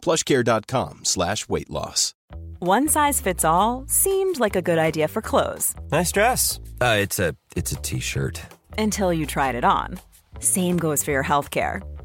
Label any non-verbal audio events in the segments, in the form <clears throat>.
plushcare.com slash weight loss. One size fits all seemed like a good idea for clothes Nice dress. Uh, it's a it's a t-shirt. until you tried it on. Same goes for your healthcare.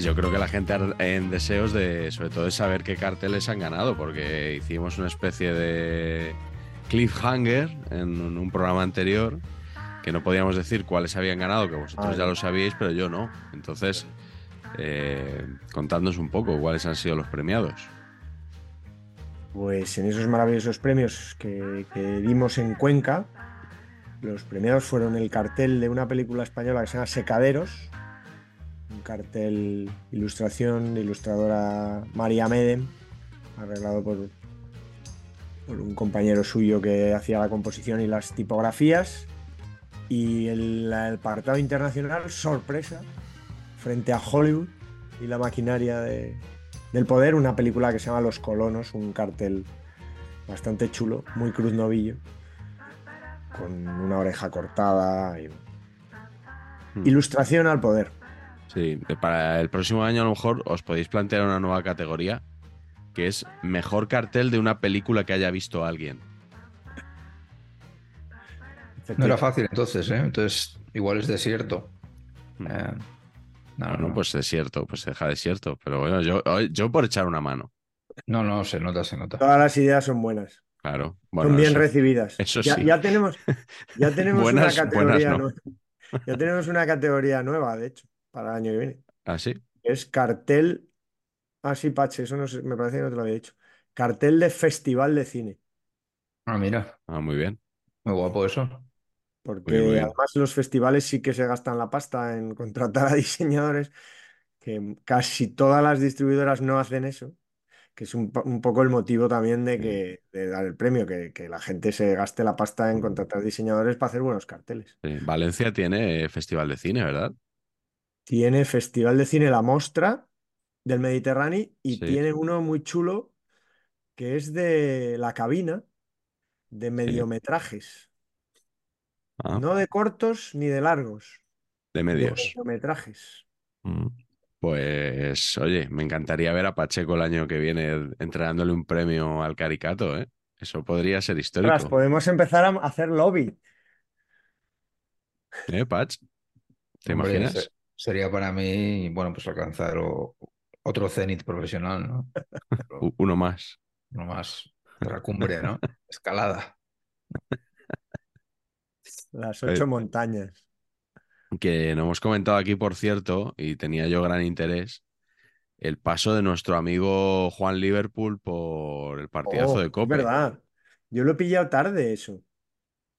Que yo creo que la gente en deseos de, sobre todo, de saber qué carteles han ganado, porque hicimos una especie de cliffhanger en un programa anterior que no podíamos decir cuáles habían ganado, que vosotros ya ya. lo sabíais, pero yo no. Entonces, eh, contadnos un poco cuáles han sido los premiados. Pues en esos maravillosos premios que, que dimos en Cuenca, los premiados fueron el cartel de una película española que se llama Secaderos, un cartel ilustración de ilustradora María Medem, arreglado por, por un compañero suyo que hacía la composición y las tipografías. Y el, el apartado internacional, sorpresa, frente a Hollywood y la maquinaria de, del poder, una película que se llama Los Colonos, un cartel bastante chulo, muy cruz novillo, con una oreja cortada y Hmm. ilustración al poder. Sí, para el próximo año a lo mejor os podéis plantear una nueva categoría, que es mejor cartel de una película que haya visto alguien. No era fácil entonces, ¿eh? Entonces, igual es desierto. Hmm. Eh, no, Bueno, no. pues desierto, pues deja desierto. Pero bueno, yo, yo por echar una mano. no, no, se nota, se nota. Todas las ideas son buenas, Claro. Bueno, son bien eso- recibidas. eso ya, sí. ya tenemos, ya <laughs> tenemos Buenas- una categoría buenas no. nueva. Ya tenemos una categoría nueva, de hecho, para el año que viene. ¿Ah, sí? Es cartel. Ah, sí, Pache, eso no sé, me parece que no te lo había dicho. Cartel de festival de cine. Ah, mira, Ah, muy bien. muy guapo eso. Porque Muy además los festivales sí que se gastan la pasta en contratar a <laughs> diseñadores, que casi todas las distribuidoras no hacen eso, que es un, po- un poco el motivo también de, que, de dar el premio, que, que la gente se gaste la pasta en contratar diseñadores para hacer buenos carteles. Sí, Valencia tiene festival de cine, ¿verdad? Tiene Festival de Cine La Mostra del Mediterráneo y Sí. tiene uno muy chulo que es de la cabina de mediometrajes. Ah, No de cortos ni de largos, de de medios. mediometrajes. Mm. Pues, oye, me encantaría ver a Pacheco el año que viene entregándole un premio al Caricato, ¿eh? Eso podría ser histórico. podemos empezar a hacer lobby. ¿Eh, Pach? ¿Te Hombre, imaginas? Se- sería para mí, bueno, pues alcanzar o- otro cenit profesional, ¿no? Pero <laughs> Uno más. no más la cumbre, ¿no? <laughs> Escalada. Las Eh, ocho montañas. Que no hemos comentado aquí, por cierto, y tenía yo gran interés, el paso de nuestro amigo Juan Liverpool por el partidazo Oh, de es Cope. verdad. Yo lo he pillado tarde eso.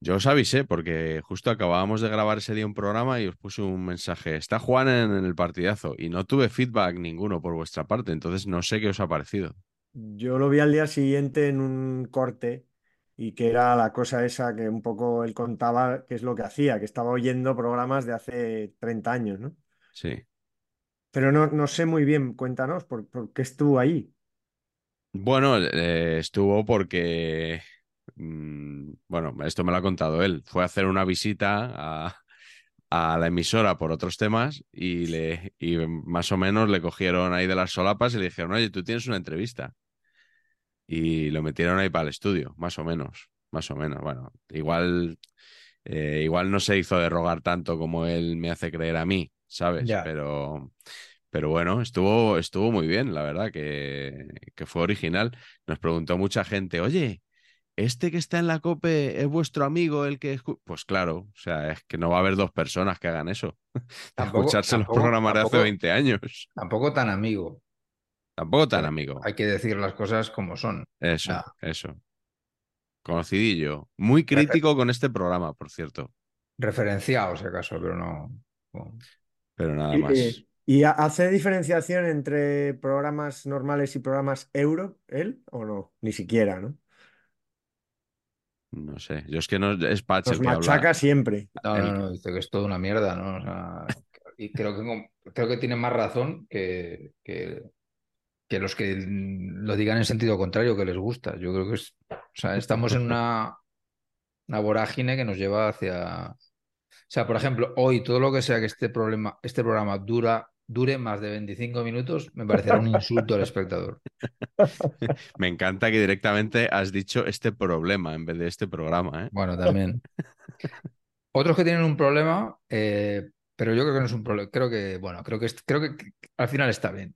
Yo os avisé porque justo acabábamos de grabar ese día un programa y os puse un mensaje. Está Juan en, el partidazo y no tuve feedback ninguno por vuestra parte, entonces no sé qué os ha parecido. Yo lo vi al día siguiente en un corte y que era la cosa esa que un poco él contaba qué es lo que hacía, que estaba oyendo programas de hace 30 años, ¿no? Sí. Pero no, no sé muy bien, cuéntanos, ¿por, por qué estuvo ahí? Bueno, eh, estuvo porque, mm, bueno, esto me lo ha contado él. Fue a hacer una visita a, a la emisora por otros temas y, le, y más o menos le cogieron ahí de las solapas y le dijeron, oye, tú tienes una entrevista. Y lo metieron ahí para el estudio, más o menos, más o menos. Bueno, igual, eh, igual no se hizo de rogar tanto como él me hace creer a mí, ¿sabes? Pero, Pero bueno, estuvo, estuvo muy bien, la verdad, que, que fue original. Nos preguntó mucha gente, oye, ¿este que está en la COPE es vuestro amigo el que... escu-?" Pues claro, o sea, es que no va a haber dos personas que hagan eso. <laughs> Tampoco- Escucharse los tampoco- programas de hace tampoco- 20 años. Tampoco tan amigo. Tampoco tan Pero amigo. Hay que decir las cosas como son. Eso, Ah. eso. Conocidillo. Muy crítico con este programa, por cierto. Referenciado, si acaso, pero no. Pero nada Y, más. eh, ¿y ha- hace diferenciación entre programas normales y programas euro, él o no? Ni siquiera, ¿no? No sé. Yo es que no es Patch habla. machaca siempre. No, no, no, dice que es toda una mierda, ¿no? O sea, y creo que, creo que tiene más razón que, que, que los que lo digan en sentido contrario, que les gusta. Yo creo que es. O sea, estamos en una, una vorágine que nos lleva hacia. O sea, por ejemplo, hoy todo lo que sea que este problema, este programa dura, dure más de 25 minutos, me parecerá un insulto al espectador. <laughs> Me encanta que directamente has dicho este problema en vez de este programa, ¿eh? Bueno, también. Otros que tienen un problema, eh, pero yo creo que no es un problema. Creo que, bueno, creo que, creo que al final está bien.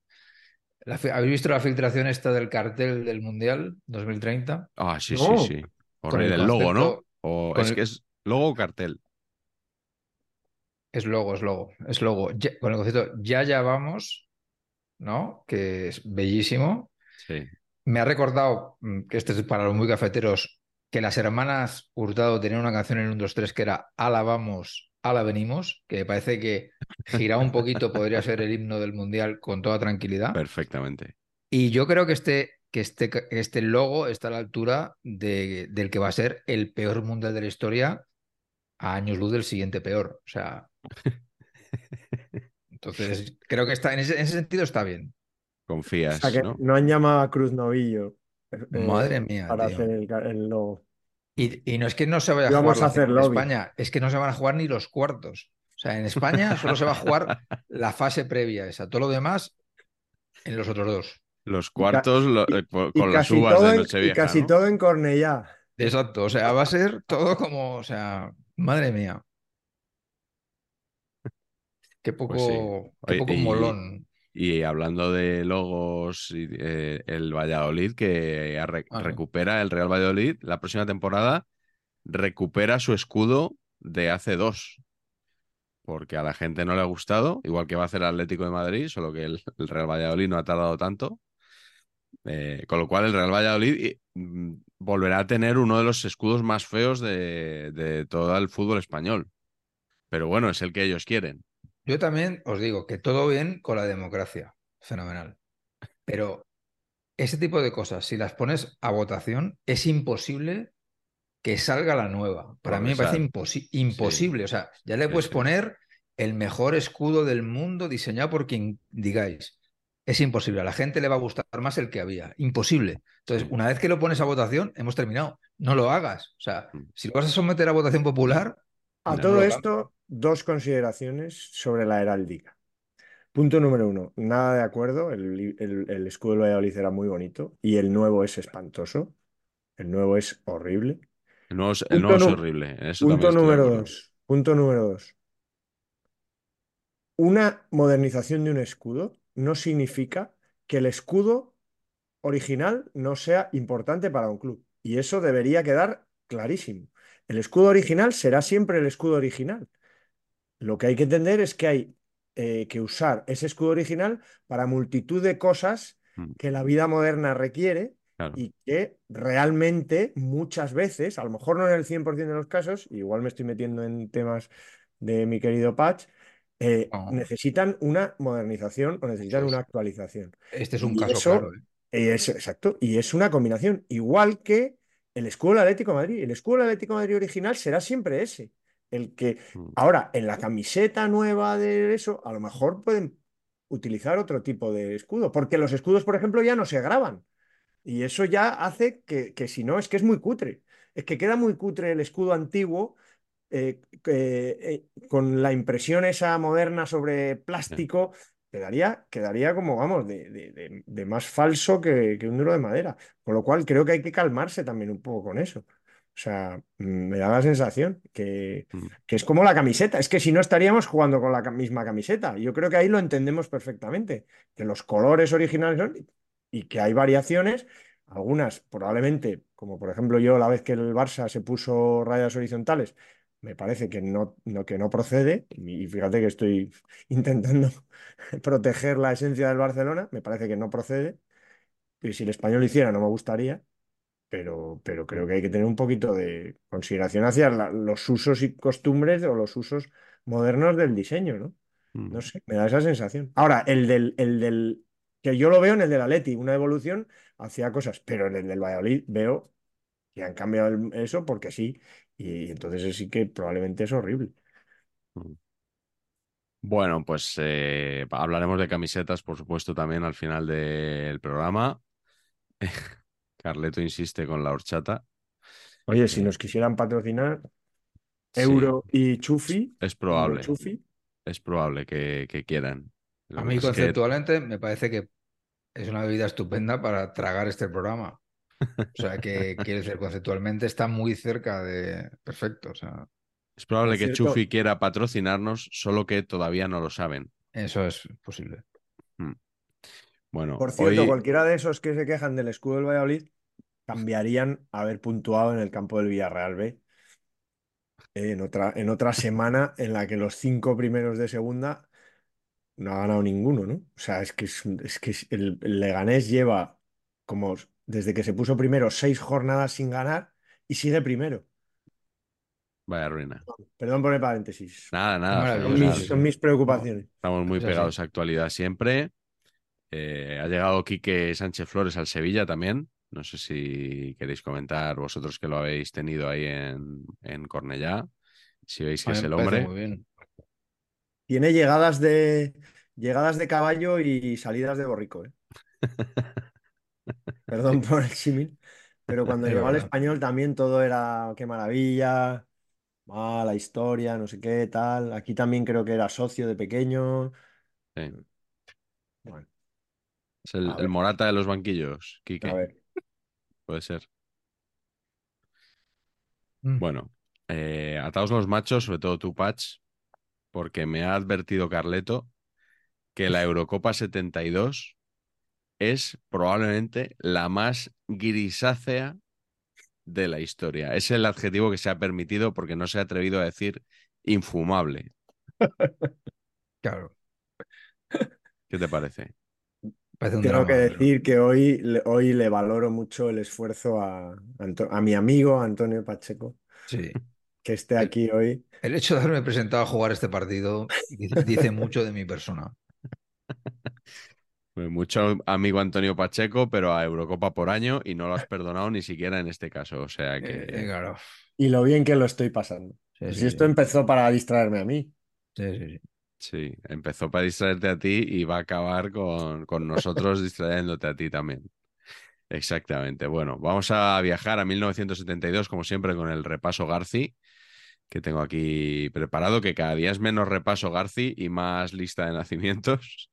La ¿Habéis visto la filtración esta del cartel del Mundial 2030? Ah, sí, No. sí, sí. Con el. El logo, ¿no? O es el- que es logo o cartel. Es logo, es logo, es logo. Ya- con el concepto Ya ya vamos, ¿no? Que es bellísimo. Sí. Me ha recordado, mm, que este es para los muy cafeteros, que las hermanas Hurtado tenían una canción en un 2 3 que era Ala vamos, ala venimos, que me parece que girado un poquito podría ser el himno del Mundial con toda tranquilidad. Perfectamente. Y yo creo que este, que este, que este logo está a la altura de- del que va a ser el peor Mundial de la historia a años luz del siguiente peor. O sea, <laughs> entonces creo que está, en ese, en ese sentido está bien. O Confías, sea que ¿no? no han llamado a Cruz Novillo eh, Madre mía, para tío. hacer el, logo. Y, y no es que no se vaya a jugar a hacer lobby. España, es que no se van a jugar ni los cuartos. O sea, en España solo se va a jugar <laughs> la fase previa esa. Todo lo demás en los otros dos. Los cuartos lo- eh, Y con las uvas de en, y Nochevieja, casi ¿no? todo en Cornellá. Exacto. O sea, va a ser todo como, o sea, madre mía. Qué poco, Pues sí. qué Oye, poco y- molón. Y hablando de logos, eh, el Valladolid que re- Ah, recupera el Real Valladolid la próxima temporada, recupera su escudo de hace dos. Porque a la gente no le ha gustado, igual que va a hacer el Atlético de Madrid, solo que el, el Real Valladolid no ha tardado tanto. Eh, con lo cual el Real Valladolid mm, volverá a tener uno de los escudos más feos de, de todo el fútbol español. Pero bueno, es el que ellos quieren. Yo también os digo que todo bien con la democracia. Fenomenal. Pero ese tipo de cosas, si las pones a votación, es imposible que salga la nueva. Para mí me parece imposi- imposible. O sea, ya le puedes sí. poner el mejor escudo del mundo diseñado por quien digáis. Es imposible. A la gente le va a gustar más el que había. Imposible. Entonces, Sí. una vez que lo pones a votación, hemos terminado. No lo hagas. O sea, Mm. si lo vas a someter a votación popular, A No, todo esto, dos consideraciones sobre la heráldica. Punto número uno, nada de acuerdo, el, li- el- el escudo del Valladolid era muy bonito y el nuevo es espantoso, el nuevo es horrible. El nuevo, es- el es horrible. Eso Punto de número dos, punto número dos. Una modernización de un escudo no significa que el escudo original no sea importante para un club. Y eso debería quedar clarísimo. El escudo original será siempre el escudo original. Lo que hay que entender es que hay eh, que usar ese escudo original para multitud de cosas Mm. que la vida moderna requiere Claro. y que realmente muchas veces, a lo mejor no en el 100% de los casos, igual me estoy metiendo en temas de mi querido Patch, eh, No. necesitan una modernización o necesitan es. una actualización. este es un Y caso eso- claro. ¿eh? Es, exacto, y es una combinación, igual que el escudo del Atlético de Madrid. El escudo del Atlético de Madrid original será siempre ese. El que Mm. ahora en la camiseta nueva de eso, a lo mejor pueden utilizar otro tipo de escudo, porque los escudos, por ejemplo, ya no se graban. Y eso ya hace que, que si no, es que es muy cutre. Es que queda muy cutre el escudo antiguo eh, que, eh, con la impresión esa moderna sobre plástico, quedaría, quedaría como, vamos, de, de- de- de más falso que, que un duro de madera. Con lo cual creo que hay que calmarse también un poco con eso. O sea, mm, me da la sensación que, Mm. que es como la camiseta. Es que si no estaríamos jugando con la misma camiseta. Yo creo que ahí lo entendemos perfectamente. Que los colores originales son y que hay variaciones. Algunas probablemente, como por ejemplo yo la vez que el Barça se puso rayas horizontales, me parece que no, no, que no procede. Y fíjate que estoy <laughs> intentando <laughs> proteger la esencia del Barcelona. Me parece que no procede. Y si el español lo hiciera, no me gustaría pero, pero creo que hay que tener un poquito de consideración hacia la- los usos y costumbres o los usos modernos del diseño, ¿no? Mm. No sé, me da esa sensación. Ahora, el del, el del, que yo lo veo en el del Atleti, una evolución hacia cosas, pero en el del Valladolid veo que han cambiado el- eso porque sí, y, entonces sí que probablemente es horrible. Bueno, pues eh, hablaremos de camisetas, por supuesto, también al final del programa. <laughs> Carleto insiste con la horchata. Oye, si Eh, nos quisieran patrocinar Sí, Euro y Chufi, es probable, Chufi, es probable que, que quieran. Lo A mí que- conceptualmente me parece que es una bebida estupenda para tragar este programa. O sea, que <laughs> quiere decir, conceptualmente está muy cerca de perfecto. O sea, es probable que cierto- Chufi quiera patrocinarnos, solo que todavía no lo saben. eso es posible. Bueno, Por cierto, hoy- cualquiera de esos que se quejan del escudo del Valladolid cambiarían a haber puntuado en el campo del Villarreal B. eh, en otra, en otra semana en la que los cinco primeros de segunda no ha ganado ninguno, ¿no? O sea, es que, es, que el, el Leganés lleva como desde que se puso primero seis jornadas sin ganar y sigue primero. vaya ruina. Perdón por el paréntesis. Nada, nada. Son mis, son mis preocupaciones. Estamos muy pegados a actualidad siempre. Eh, ha llegado Quique Sánchez Flores al Sevilla también. No sé si queréis comentar vosotros que lo habéis tenido ahí en, en Cornellá. Si veis que es el hombre. Muy bien. Tiene llegadas de, llegadas de caballo y salidas de borrico, ¿eh? <laughs> Perdón por el símil, pero cuando <laughs> llegó al español también todo era qué maravilla, ah, la historia, no sé qué, tal. Aquí también creo que era socio de pequeño. Sí. Bueno, Es el. Morata de los banquillos, Quique. a ver. Puede ser. Mm. Bueno, eh, ataos los machos, sobre todo tú, Patch, porque me ha advertido Carleto que la Eurocopa 72 es probablemente la más grisácea de la historia. Es el adjetivo que se ha permitido porque no se ha atrevido a decir infumable. <laughs> Claro. ¿Qué te parece? Parece un Tengo drama, que pero- decir que hoy, le- hoy le valoro mucho el esfuerzo a, Anto- a mi amigo Antonio Pacheco, Sí. que esté El- aquí hoy. El hecho de haberme presentado a jugar este partido dice, mucho de mi persona. <laughs> Pues Mucho amigo Antonio Pacheco, pero a Eurocopa por año y no lo has perdonado ni siquiera en este caso. O sea que Eh, eh, claro. Y lo bien que lo estoy pasando. Sí, Pues sí, si esto empezó para distraerme a mí. sí, sí, sí. Sí, empezó para distraerte a ti y va a acabar con, con nosotros distrayéndote a ti también. Exactamente. Bueno, vamos a viajar a 1972, como siempre, con el repaso Garci, que tengo aquí preparado, que cada día es menos repaso Garci y más lista de nacimientos.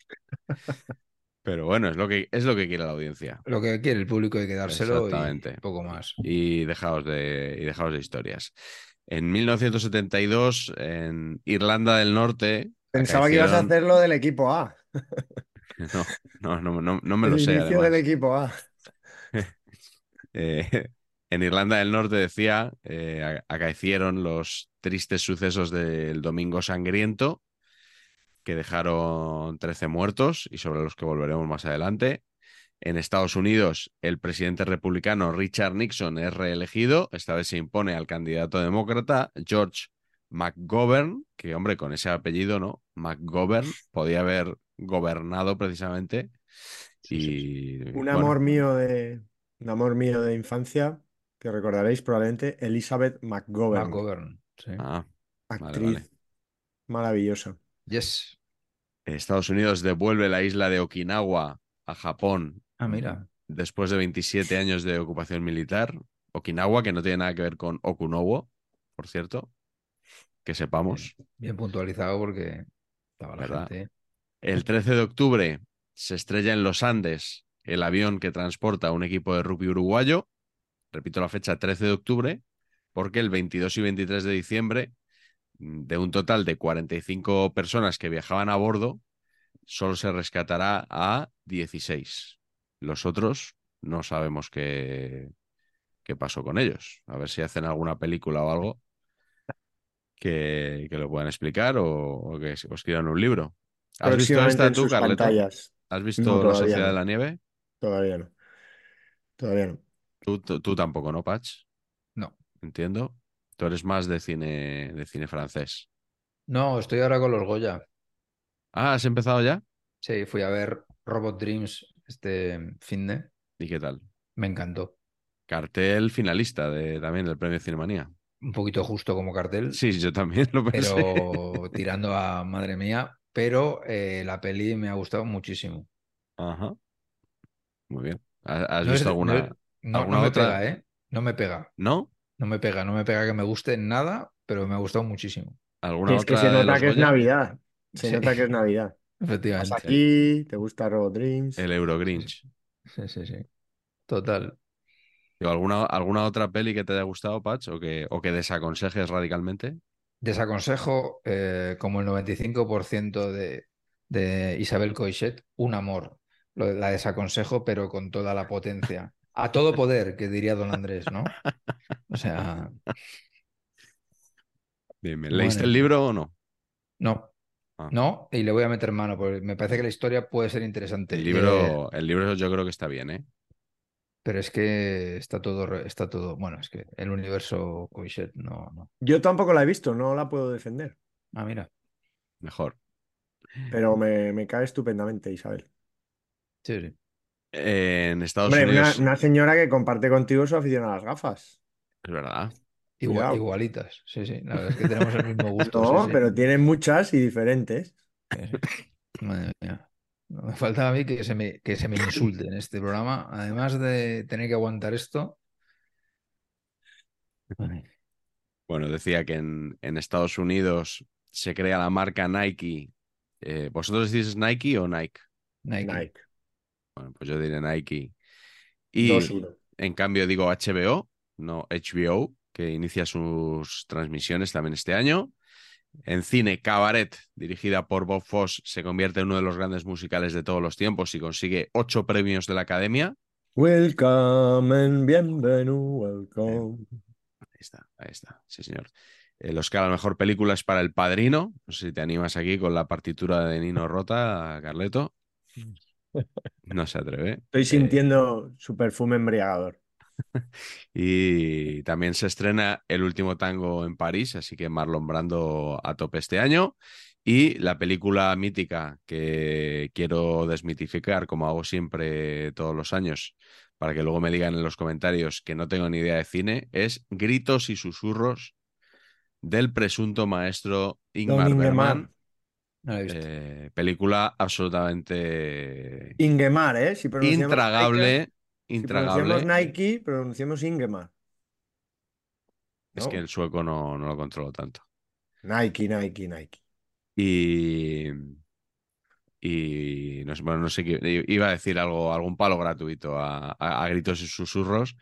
<laughs> Pero bueno, es lo que, es lo que quiere la audiencia. Lo que quiere el público hay que dárselo y Exactamente. poco más. y dejaos de, y dejaos de historias. En 1972, en Irlanda del Norte. Pensaba que ibas a hacer lo del equipo A. <laughs> No, no, no, no, me el lo sé, inicio además. del equipo A. <laughs> Eh, en Irlanda del Norte, decía, eh, acaecieron los tristes sucesos del Domingo Sangriento, que dejaron 13 muertos y sobre los que volveremos más adelante. En Estados Unidos, el presidente republicano Richard Nixon es reelegido. Esta vez se impone al candidato demócrata George McGovern, que hombre, con ese apellido, ¿no? McGovern podía haber gobernado precisamente. y Un bueno, amor mío de un amor mío de infancia que recordaréis probablemente Elizabeth McGovern, McGovern, sí. ah, actriz vale. maravillosa. Yes. Estados Unidos devuelve la isla de Okinawa a Japón Ah, mira. después de 27 años de ocupación militar. Okinawa, que no tiene nada que ver con Okunowo, por cierto, que sepamos. Bien puntualizado porque estaba la gente. El 13 de octubre se estrella en los Andes el avión que transporta a un equipo de rugby uruguayo. Repito la fecha, 13 de octubre, porque el 22 y 23 de diciembre, mm, de un total de 45 personas que viajaban a bordo, solo se rescatará a 16. Los otros no sabemos qué, qué pasó con ellos. A ver si hacen alguna película o algo que, que lo puedan explicar o, o que os escriban un libro. ¿Has visto esta en tú, sus Carleto? pantallas. ¿Has visto No, La Sociedad no. de la Nieve? Todavía no. Todavía no. Tú, tú- tú tampoco, ¿no, Patch? No. Entiendo. Tú eres más de cine, de cine francés. No, estoy ahora con los Goya. Ah, ¿has empezado ya? Sí, fui a ver Robot Dreams este fin de. ¿Y qué tal? Me encantó. Cartel finalista de, también del premio Cinemanía. Un poquito justo como cartel, Sí, yo también lo pensé. pero <laughs> tirando a madre mía. Pero eh, la peli me ha gustado muchísimo. Ajá. Muy bien. ¿Has, es- visto alguna? no no, alguna no me otra? pega, ¿eh? No me pega. ¿No? No me pega, no me pega que me guste nada, pero me ha gustado muchísimo. ¿Alguna Es que se nota que es? Navidad. Se Sí. nota que es Navidad. <laughs> Vas Efectivamente. aquí, te gusta Robot Dreams. El Eurogrinch. Sí, sí, sí. Total. Digo, ¿Alguna, ¿Alguna otra peli que te haya gustado, Patch? ¿O que, o que desaconsejes radicalmente? Desaconsejo, eh, como el 95% de, de Isabel Coixet, un amor. Lo- la desaconsejo, pero con toda la potencia. A todo poder, que diría don Andrés, ¿no? O sea. ¿Leíste Bueno. el libro o no? no. Ah. No, y le voy a meter mano, porque me parece que la historia puede ser interesante. El Eh, libro, el libro yo creo que está bien, ¿eh? Pero es que está todo, está todo. Bueno, es que el universo Coixet no, no. Yo tampoco la he visto, no la puedo defender. Ah, mira. Mejor. Pero me, me cae estupendamente, Isabel. Sí, sí. En Estados Hombre, Unidos. una señora que comparte contigo su afición a las gafas. Es verdad. Igual- igualitas. Sí, sí. La verdad es que tenemos el mismo <laughs> gusto. No, sí, sí. pero tienen muchas y diferentes. Sí, sí. Madre mía. No <laughs> me falta a mí que se me, que se me insulte en este programa, además de tener que aguantar esto. Bueno, decía que en, en Estados Unidos se crea la marca Nike. Eh, ¿vosotros decís Nike o Nike? Nike. Nike. Bueno, pues yo diré Nike. Y 2-1. en cambio digo HBO, no HBO, que inicia sus transmisiones también este año. En cine, Cabaret, dirigida por Bob Foss, se convierte en uno de los grandes musicales de todos los tiempos y consigue ocho premios de la Academia. Welcome and bienvenido, welcome. Ahí está, ahí está, sí señor. El Oscar a la mejor película es para El Padrino. No sé si te animas aquí con la partitura de Nino Rota, Carleto. <laughs> No se atreve. Estoy Eh, sintiendo su perfume embriagador. <laughs> Y también se estrena El último tango en París, así que Marlon Brando a tope este año. Y la película mítica que quiero desmitificar, como hago siempre todos los años, para que luego me digan en los comentarios que no tengo ni idea de cine, es Gritos y susurros del presunto maestro Ingmar Bergman. Ingemar. No lo he visto. Eh, película absolutamente Ingemar, ¿eh? Si pronunciamos intragable. Si pronunciamos Nike, pronunciamos Ingemar. Es ¿no? que el sueco no, no lo controlo tanto. Nike, Nike, Nike. Y. Y no sé, bueno, no sé qué. Iba a decir algo, algún palo gratuito a, a- a gritos y susurros,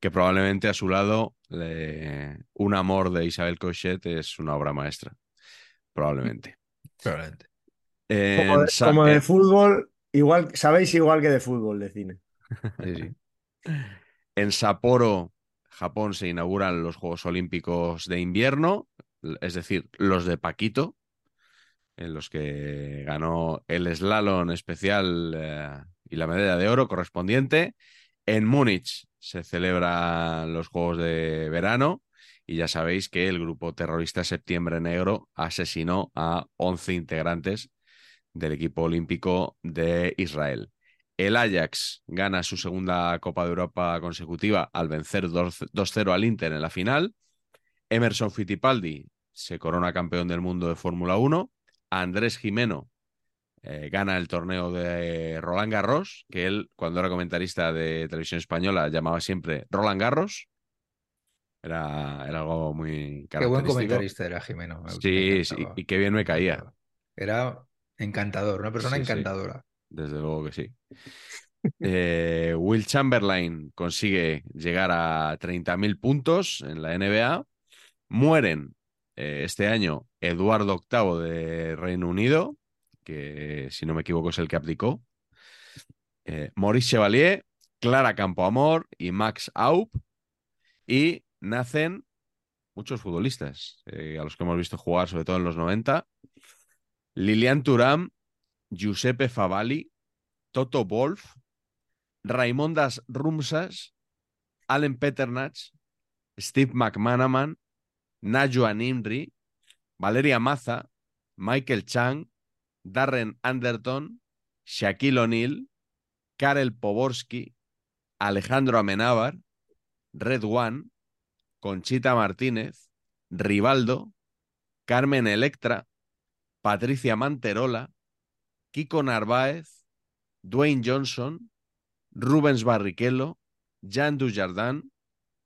que probablemente a su lado le- Un amor de Isabel Cochet es una obra maestra. Probablemente. Probablemente. Como de, como de eh, fútbol, igual, sabéis igual que de fútbol de cine. <laughs> En Sapporo, Japón, se inauguran los Juegos Olímpicos de invierno, es decir, los de Paquito, en los que ganó el slalom especial eh, y la medalla de oro correspondiente. En Múnich se celebran los Juegos de verano y ya sabéis que el grupo terrorista Septiembre Negro asesinó a 11 integrantes del equipo olímpico de Israel. El Ajax gana su segunda Copa de Europa consecutiva al vencer 2 2-0 al Inter en la final. Emerson Fittipaldi se corona campeón del mundo de Fórmula 1. Andrés Jimeno eh, gana el torneo de Roland Garros, que él, cuando era comentarista de televisión española, llamaba siempre Roland Garros. Era, era algo muy Qué buen característico. comentarista era Jimeno. me- me Sí, sí, y qué bien me caía. Era encantador, una persona Sí, sí. Desde luego que sí. Eh, Will Chamberlain consigue llegar a 30.000 puntos en la NBA. Mueren eh, este año Eduardo VIII de Reino Unido, que si no me equivoco es el que abdicó. Eh, Maurice Chevalier, Clara Campoamor y Max Aup. Y nacen muchos futbolistas a los que hemos visto jugar, sobre todo en los 90. Lilian Turam, Giuseppe Favalli, Toto Wolf, Raimondas Rumsas, Allen Peternach, Steve McManaman, Najuan Imri, Valeria Maza, Michael Chang, Darren Anderton, Shaquille O'Neal, Karel Poborski, Alejandro Amenábar, Red One, Conchita Martínez, Rivaldo, Carmen Electra, Patricia Manterola, Kiko Narváez, Dwayne Johnson, Rubens Barrichello, Jan Dujardin,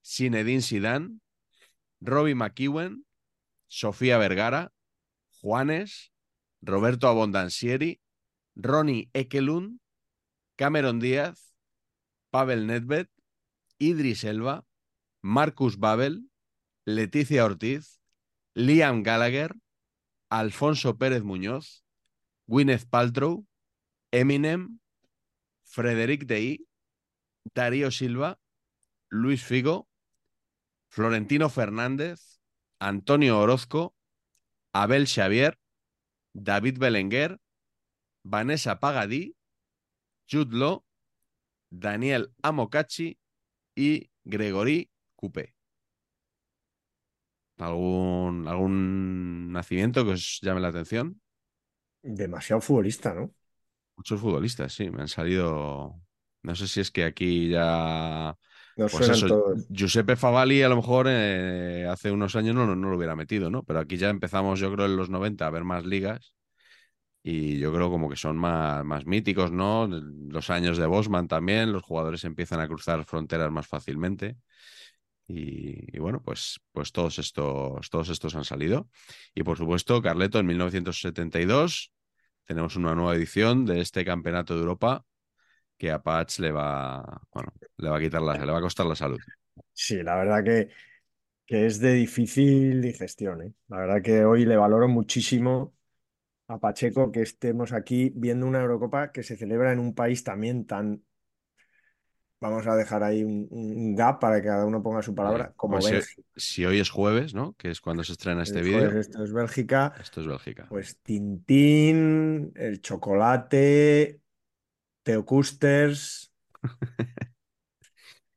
Zinedine Zidane, Robbie McEwen, Sofía Vergara, Juanes, Roberto Abondancieri, Ronnie Ekelund, Cameron Díaz, Pavel Nedved, Idris Elba, Marcus Babel, Leticia Ortiz, Liam Gallagher, Alfonso Pérez Muñoz, Gwyneth Paltrow, Eminem, Frederic Dei, Darío Silva, Luis Figo, Florentino Fernández, Antonio Orozco, Abel Xavier, David Belenguer, Vanessa Pagadí, Jude Law, Daniel Amokachi y Gregory Coupé. ¿Algún, ¿Algún nacimiento que os llame la atención? Demasiado futbolista, ¿no? Muchos futbolistas, sí, me han salido. No sé si es que aquí ya. Nos Pues eso, todos. Giuseppe Favalli a lo mejor eh, hace unos años no, no lo hubiera metido, ¿no? Pero aquí ya empezamos, yo creo, en los 90 a ver más ligas y yo creo como que son más, más míticos, ¿no? Los años de Bosman también, los jugadores empiezan a cruzar fronteras más fácilmente y, bueno, pues, pues todos, estos, todos estos han salido. Y por supuesto, Carleto, en 1972 tenemos una nueva edición de este Campeonato de Europa que a Patch le va, bueno, le va a quitar la, le va a costar la salud. Sí, la verdad que, que es de difícil digestión, ¿eh? La verdad que hoy le valoro muchísimo a Pacheco que estemos aquí viendo una Eurocopa que se celebra en un país también tan... Vamos a dejar ahí un, un gap para que cada uno ponga su palabra, Sí. como Pues si, hoy es jueves, ¿no? Que es cuando se estrena este vídeo. esto es Bélgica, Esto es Bélgica. pues Tintín, el chocolate, Teo Custers, <laughs>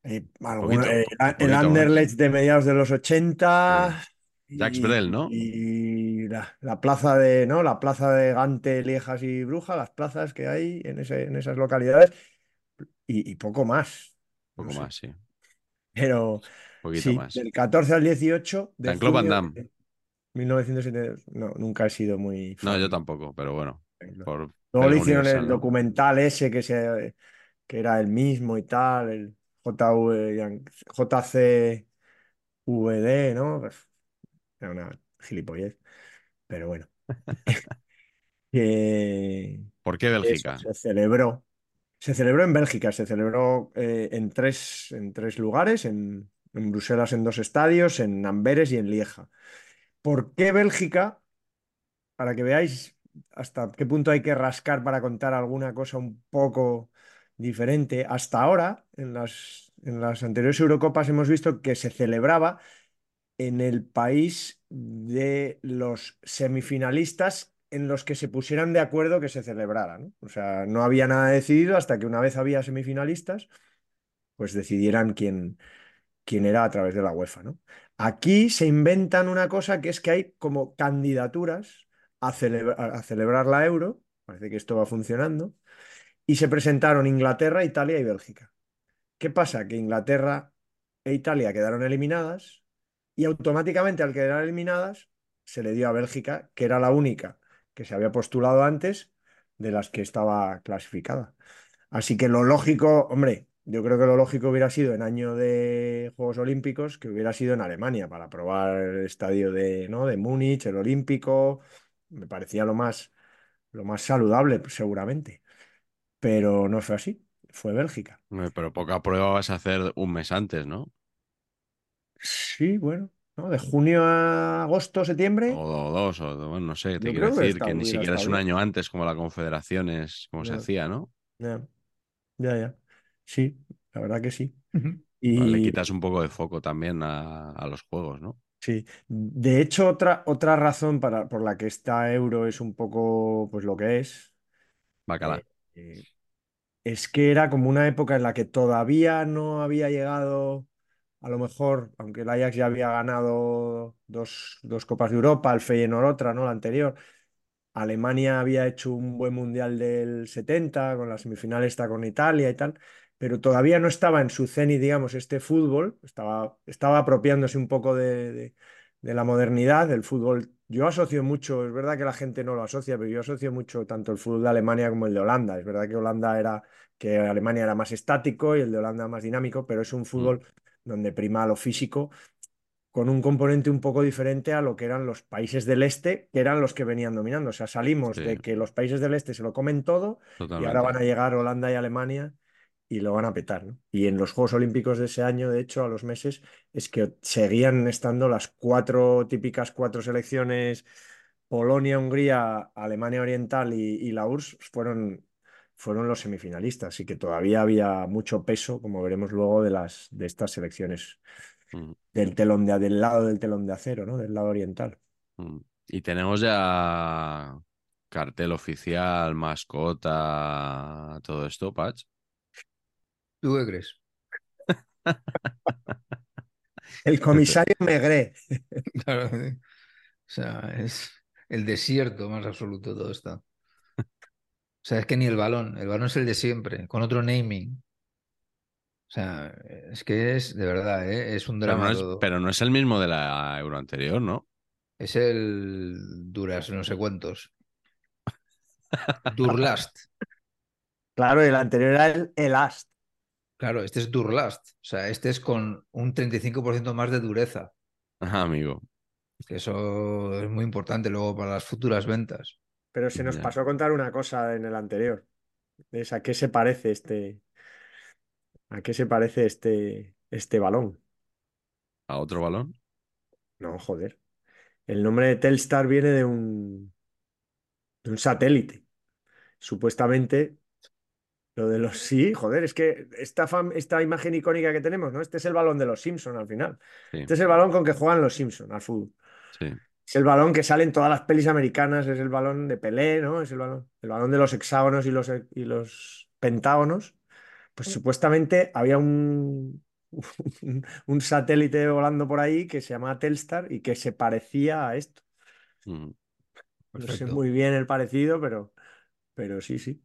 eh, alguna- Poquito, eh, el. Anderlecht de mediados de los 80 Jacques y, Brel, ¿no? y la, la plaza de, ¿no? La plaza de Gante, Liejas y Bruja, las plazas que hay en, ese- en esas localidades y, y poco más. No poco sé. más, sí. Pero Un poquito sí, más. del 14 al 18 de Jean-Claude Van Damme. de 1972. No, nunca he sido muy No, yo tampoco, pero bueno. Luego Por le pega hicieron el documental ese que, se, que era el mismo y tal, el JV, JCVD, ¿no? Pues, Era una gilipollez, pero bueno. <laughs> <laughs> Que ¿Por qué Bélgica? se celebró. Se celebró en Bélgica, se celebró eh, en tres, en tres lugares, en, en Bruselas en dos estadios, en Amberes y en Lieja. ¿Por qué Bélgica? Para que veáis hasta qué punto hay que rascar para contar alguna cosa un poco diferente. Hasta ahora, en las, en las anteriores Eurocopas hemos visto que se celebraba en el país de los semifinalistas en los que se pusieran de acuerdo que se celebrara, ¿no? O sea, no había nada decidido hasta que una vez había semifinalistas, pues decidieran quién, quién era a través de la UEFA, ¿no? Aquí se inventan una cosa que es que hay como candidaturas a, a celebrar la Euro, parece que esto va funcionando, y se presentaron Inglaterra, Italia y Bélgica. ¿Qué pasa? Que Inglaterra e Italia quedaron eliminadas y automáticamente al quedar eliminadas se le dio a Bélgica, que era la única que se había postulado antes de las que estaba clasificada. Así que lo lógico, hombre, yo creo que lo lógico hubiera sido en año de Juegos Olímpicos, que hubiera sido en Alemania para probar el estadio de, ¿no? de Múnich, el Olímpico. Me parecía lo más, lo más saludable, pues, seguramente. Pero no fue así. fue Bélgica. Pero poca prueba vas a hacer un mes antes, ¿no? Sí, bueno, ¿no? De junio a agosto, septiembre. O dos, o bueno, no sé, te Yo quiero que decir que ni siquiera es un bien. año antes como la Confederación es como se hacía, ¿no? Ya, ya, ya. Sí, la verdad que sí. Ujú. Le Y quitas un poco de foco también a, a los juegos, ¿no? sí, de hecho, otra, otra razón para, por la que esta euro es un poco pues lo que es, Bacala. eh, es que era como una época en la que todavía no había llegado, a lo mejor, aunque el Ajax ya había ganado dos, dos Copas de Europa, el Feyenoord otra, ¿no? La anterior. Alemania había hecho un buen mundial del 70, con la semifinal esta con Italia y tal, pero todavía no estaba en su cenit, digamos, este fútbol, estaba, estaba apropiándose un poco de, de- de la modernidad, del fútbol. Yo asocio mucho, es verdad que la gente no lo asocia, pero yo asocio mucho tanto el fútbol de Alemania como el de Holanda. Es verdad que Holanda era, que Alemania era más estático y el de Holanda más dinámico, pero es un fútbol donde prima lo físico con un componente un poco diferente a lo que eran los países del este, que eran los que venían dominando. O sea, salimos Sí. de que los países del este se lo comen todo y ahora van a llegar Holanda y Alemania y lo van a petar, ¿no? Y en los Juegos Olímpicos de ese año, de hecho, a los meses, es que seguían estando las cuatro típicas cuatro selecciones, Polonia, Hungría, Alemania Oriental y, y la URSS fueron, fueron los semifinalistas, así que todavía había mucho peso, como veremos luego, de, las, de estas selecciones Mm, del telón de, del lado del telón de acero, ¿no? Del lado oriental. mm. Y tenemos ya cartel oficial, mascota, todo esto, Patch. ¿Tú qué crees? <laughs> El comisario Megré. <laughs> Claro, ¿eh? O sea, es el desierto más absoluto todo esto. O sea, es que ni el balón, el balón es el de siempre, con otro naming. O sea, es que es, de verdad, ¿eh? es un Pero drama no, es, todo. pero no es el mismo de la euro anterior, ¿no? Es el Duras, no sé cuántos. Durlast. Claro, el anterior era el, el Ast. Claro, este es Durlast. O sea, este es con un 35% más de dureza. Ajá, amigo. Que eso es muy importante luego para las futuras ventas. Pero se nos Ya. pasó a contar una cosa en el anterior. Es a qué se parece este. ¿A qué se parece este, este balón? ¿A otro balón? No, joder. El nombre de Telstar viene de un, de un satélite. Supuestamente, lo de los. Sí, joder, es que esta, fam- esta imagen icónica que tenemos, ¿no? Este es el balón de los Simpson al final. Sí, Este es el balón con que juegan los Simpson al fútbol. sí. Es el balón que sale en todas las pelis americanas, es el balón de Pelé, ¿no? Es el balón, el balón de los hexágonos y los, y los pentágonos. Pues supuestamente había un, un, un satélite volando por ahí que se llamaba Telstar y que se parecía a esto. Mm, No sé muy bien el parecido, pero, pero sí, sí.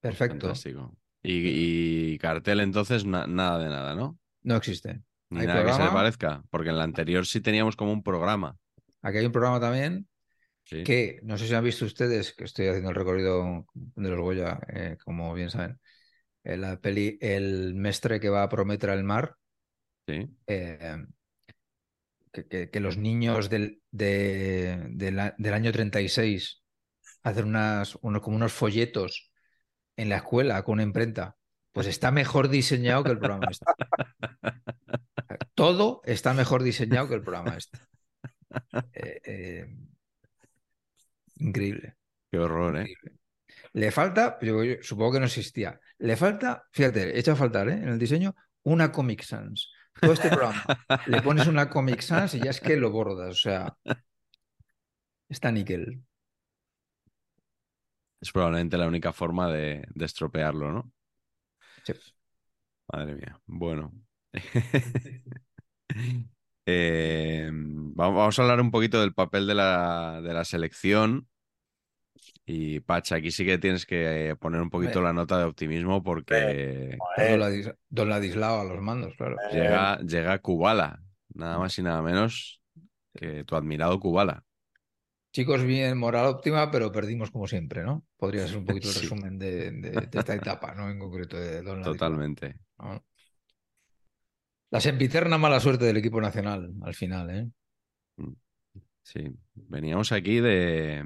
Perfecto. Fantástico. Y, y cartel entonces na- nada de nada, ¿no? No existe. Ni Hay nada que se le parezca. Porque en la anterior sí teníamos como un programa. Aquí hay un programa también Sí. que no sé si han visto ustedes, que estoy haciendo el recorrido de los Goya, eh, como bien saben, en la peli El mestre que va a Prometer al mar, Sí. eh, que, que- que los niños del, de- de la- del año 36 hacen unas, unos, como unos folletos en la escuela con una imprenta. Pues está mejor diseñado que el programa este. <laughs> Todo está mejor diseñado que el programa este. Eh, eh, increíble. Qué horror, ¿eh? increíble. Le falta, yo, yo supongo que no existía, le falta, fíjate, echa a faltar ¿eh? en el diseño una Comic Sans. Todo este programa, le pones una Comic Sans y ya es que lo bordas, o sea, está níquel. Es probablemente la única forma de, de estropearlo, ¿no? Sí. Madre mía. Bueno. <laughs> Eh, va- vamos a hablar un poquito del papel de la, de la selección. Y Pacha, aquí sí que tienes que poner un poquito la nota de optimismo porque Don, Ladis- Don Ladislao a los mandos, claro. llega, llega Kubala, nada más y nada menos que tu admirado Kubala. Chicos, bien, moral óptima, pero perdimos como siempre, ¿no? Podría ser un poquito el <laughs> Sí. resumen de, de- de esta etapa, ¿no? En concreto de Don Ladislao, Totalmente. ¿no? La sempiterna mala suerte del equipo nacional, al final, ¿eh? Sí. Veníamos aquí de,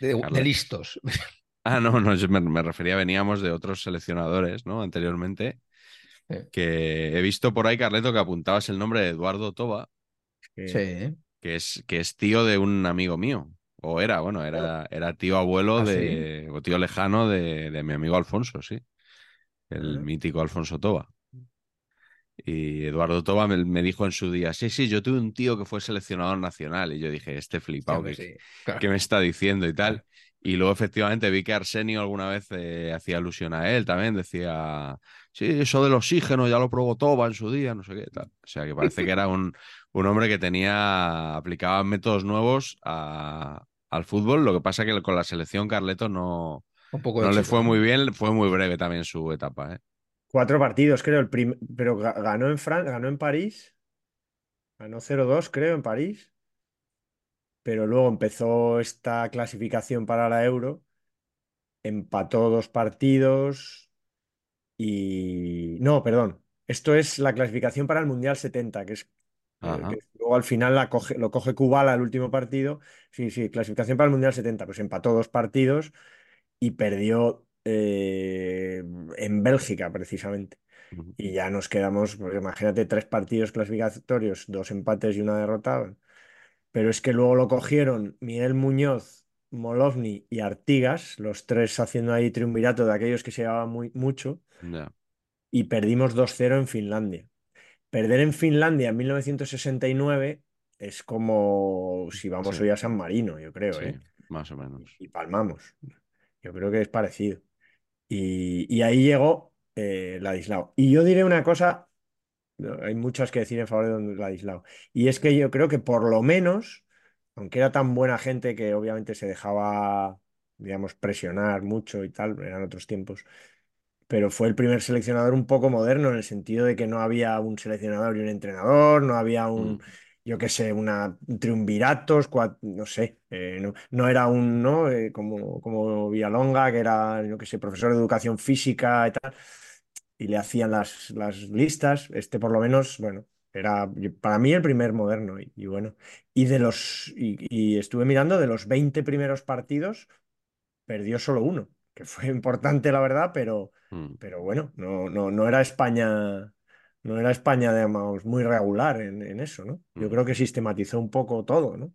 De, listos. <laughs> Ah, no, no, yo me, me refería, veníamos de otros seleccionadores, ¿no? Anteriormente, Sí. que he visto por ahí, Carleto, que apuntabas el nombre de Eduardo Toba, Que- Sí. que es, que es tío de un amigo mío. O era, bueno, era, era tío abuelo ¿Ah, de, o tío lejano de, de mi amigo Alfonso, sí. El Ah. mítico Alfonso Toba. Y Eduardo Toba me, me dijo en su día, sí, sí, yo tuve un tío que fue seleccionador nacional. Y yo dije, este flipado, hombre, ¿qué, sí. Claro. qué me está diciendo y tal? Y luego efectivamente vi que Arsenio alguna vez eh, hacía alusión a él también, decía, sí, eso del oxígeno ya lo probó Toba en su día, no sé qué, tal. O sea, que parece que era un, un hombre que tenía, aplicaba métodos nuevos a- al fútbol, lo que pasa que con la selección Carleto no, Un poco de no le fue muy bien, fue muy breve también su etapa, ¿eh? Cuatro partidos, creo, el prim- pero ga- ganó en Fran ganó en París, ganó 0-2, creo, en París, pero luego empezó esta clasificación para la Euro, empató dos partidos y... No, perdón, esto es la clasificación para el Mundial 70, que es... eh, Ajá. luego al final la coge- lo coge Kubala el último partido. Sí, sí, clasificación para el Mundial 70, pues empató dos partidos y perdió eh, en Bélgica, precisamente. Y ya nos quedamos, pues imagínate, tres partidos clasificatorios, dos empates y una derrota. Pero es que luego lo cogieron Miguel Muñoz, Molovny y Artigas, los tres haciendo ahí triunvirato de aquellos que se llevaban muy, mucho, y perdimos 2-0 en Finlandia. Perder en Finlandia en 1969 es como si vamos Sí. hoy a San Marino, yo creo, Sí, ¿eh? más o menos. y palmamos. Yo creo que es parecido. Y, y ahí llegó eh, Ladislao. Y yo diré una cosa, no, hay muchas que decir en favor de don Ladislao, y es que yo creo que por lo menos, aunque era tan buena gente que obviamente se dejaba, digamos, presionar mucho y tal, eran otros tiempos, pero fue el primer seleccionador un poco moderno en el sentido de que no había un seleccionador y un entrenador, no había un, Mm. Yo qué sé, una un triunviratos, no sé, eh, no, no era un, ¿no? Eh, como, como Villalonga, que era, yo qué sé, profesor de educación física y tal, y le hacían las, las listas. Este por lo menos, bueno, era para mí el primer moderno y, y bueno, y de los, y, y estuve mirando de los 20 primeros partidos, perdió solo uno, que fue <laughs> importante la verdad, pero, Mm. pero bueno, no, no, no era España, no era España, digamos, muy regular en, en eso, ¿no? Yo Mm. creo que sistematizó un poco todo, ¿no?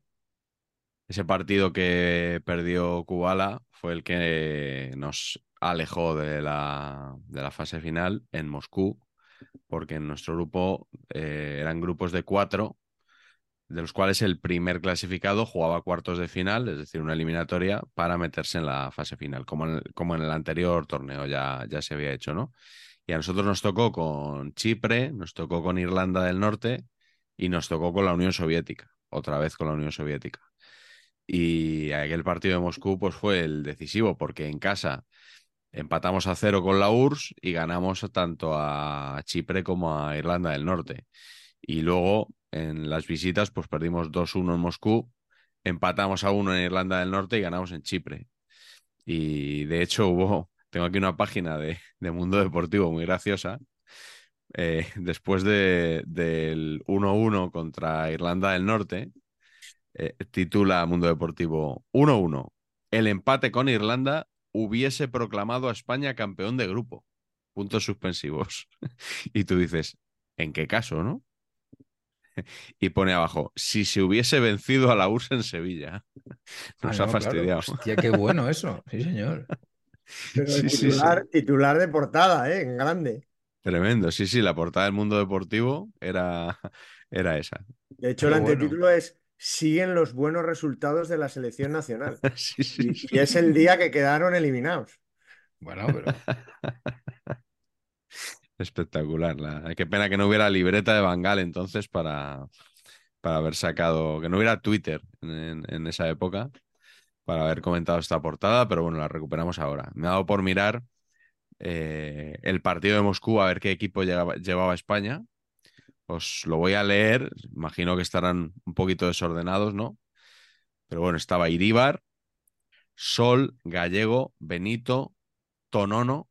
Ese partido que perdió Kubala fue el que nos alejó de la, de la fase final en Moscú, porque en nuestro grupo eh, eran grupos de cuatro, de los cuales el primer clasificado jugaba cuartos de final, es decir, una eliminatoria, para meterse en la fase final, como en el, como en el anterior torneo ya, ya se había hecho, ¿no? Y a nosotros nos tocó con Chipre, nos tocó con Irlanda del Norte y nos tocó con la Unión Soviética, otra vez con la Unión Soviética. Y aquel partido de Moscú pues fue el decisivo porque en casa empatamos a cero con la URSS y ganamos tanto a Chipre como a Irlanda del Norte. Y luego en las visitas pues perdimos 2-1 en Moscú, empatamos a 1 en Irlanda del Norte y ganamos en Chipre. Y de hecho hubo, tengo aquí una página de, de Mundo Deportivo muy graciosa. Eh, después de, del 1-1 contra Irlanda del Norte, eh, titula Mundo Deportivo 1-1. El empate con Irlanda hubiese proclamado a España campeón de grupo. Puntos suspensivos. <laughs> y tú dices, ¿en qué caso, no? <laughs> y pone abajo, si se hubiese vencido a la URSS en Sevilla. <laughs> Nos Ah, ha claro. fastidiado. Hostia, qué bueno eso. Sí, señor. Pero Sí, el sí, sí. titular, titular de portada, ¿eh? En grande. Tremendo, sí, sí, la portada del Mundo Deportivo era, <laughs> era esa. De hecho, el bueno. antetítulo es Siguen los buenos resultados de la selección nacional. <laughs> Sí, sí, Y, sí. y es el día que quedaron eliminados. Bueno, pero <laughs> Espectacular. la- Qué pena que no hubiera libreta de Bangal entonces para, para haber sacado, que no hubiera Twitter en, en esa época para haber comentado esta portada, pero bueno, la recuperamos ahora. Me ha dado por mirar eh, el partido de Moscú a ver qué equipo llevaba España. Os lo voy a leer, imagino que estarán un poquito desordenados, ¿no? Pero bueno, estaba Iríbar, Sol, Gallego, Benito, Tonono,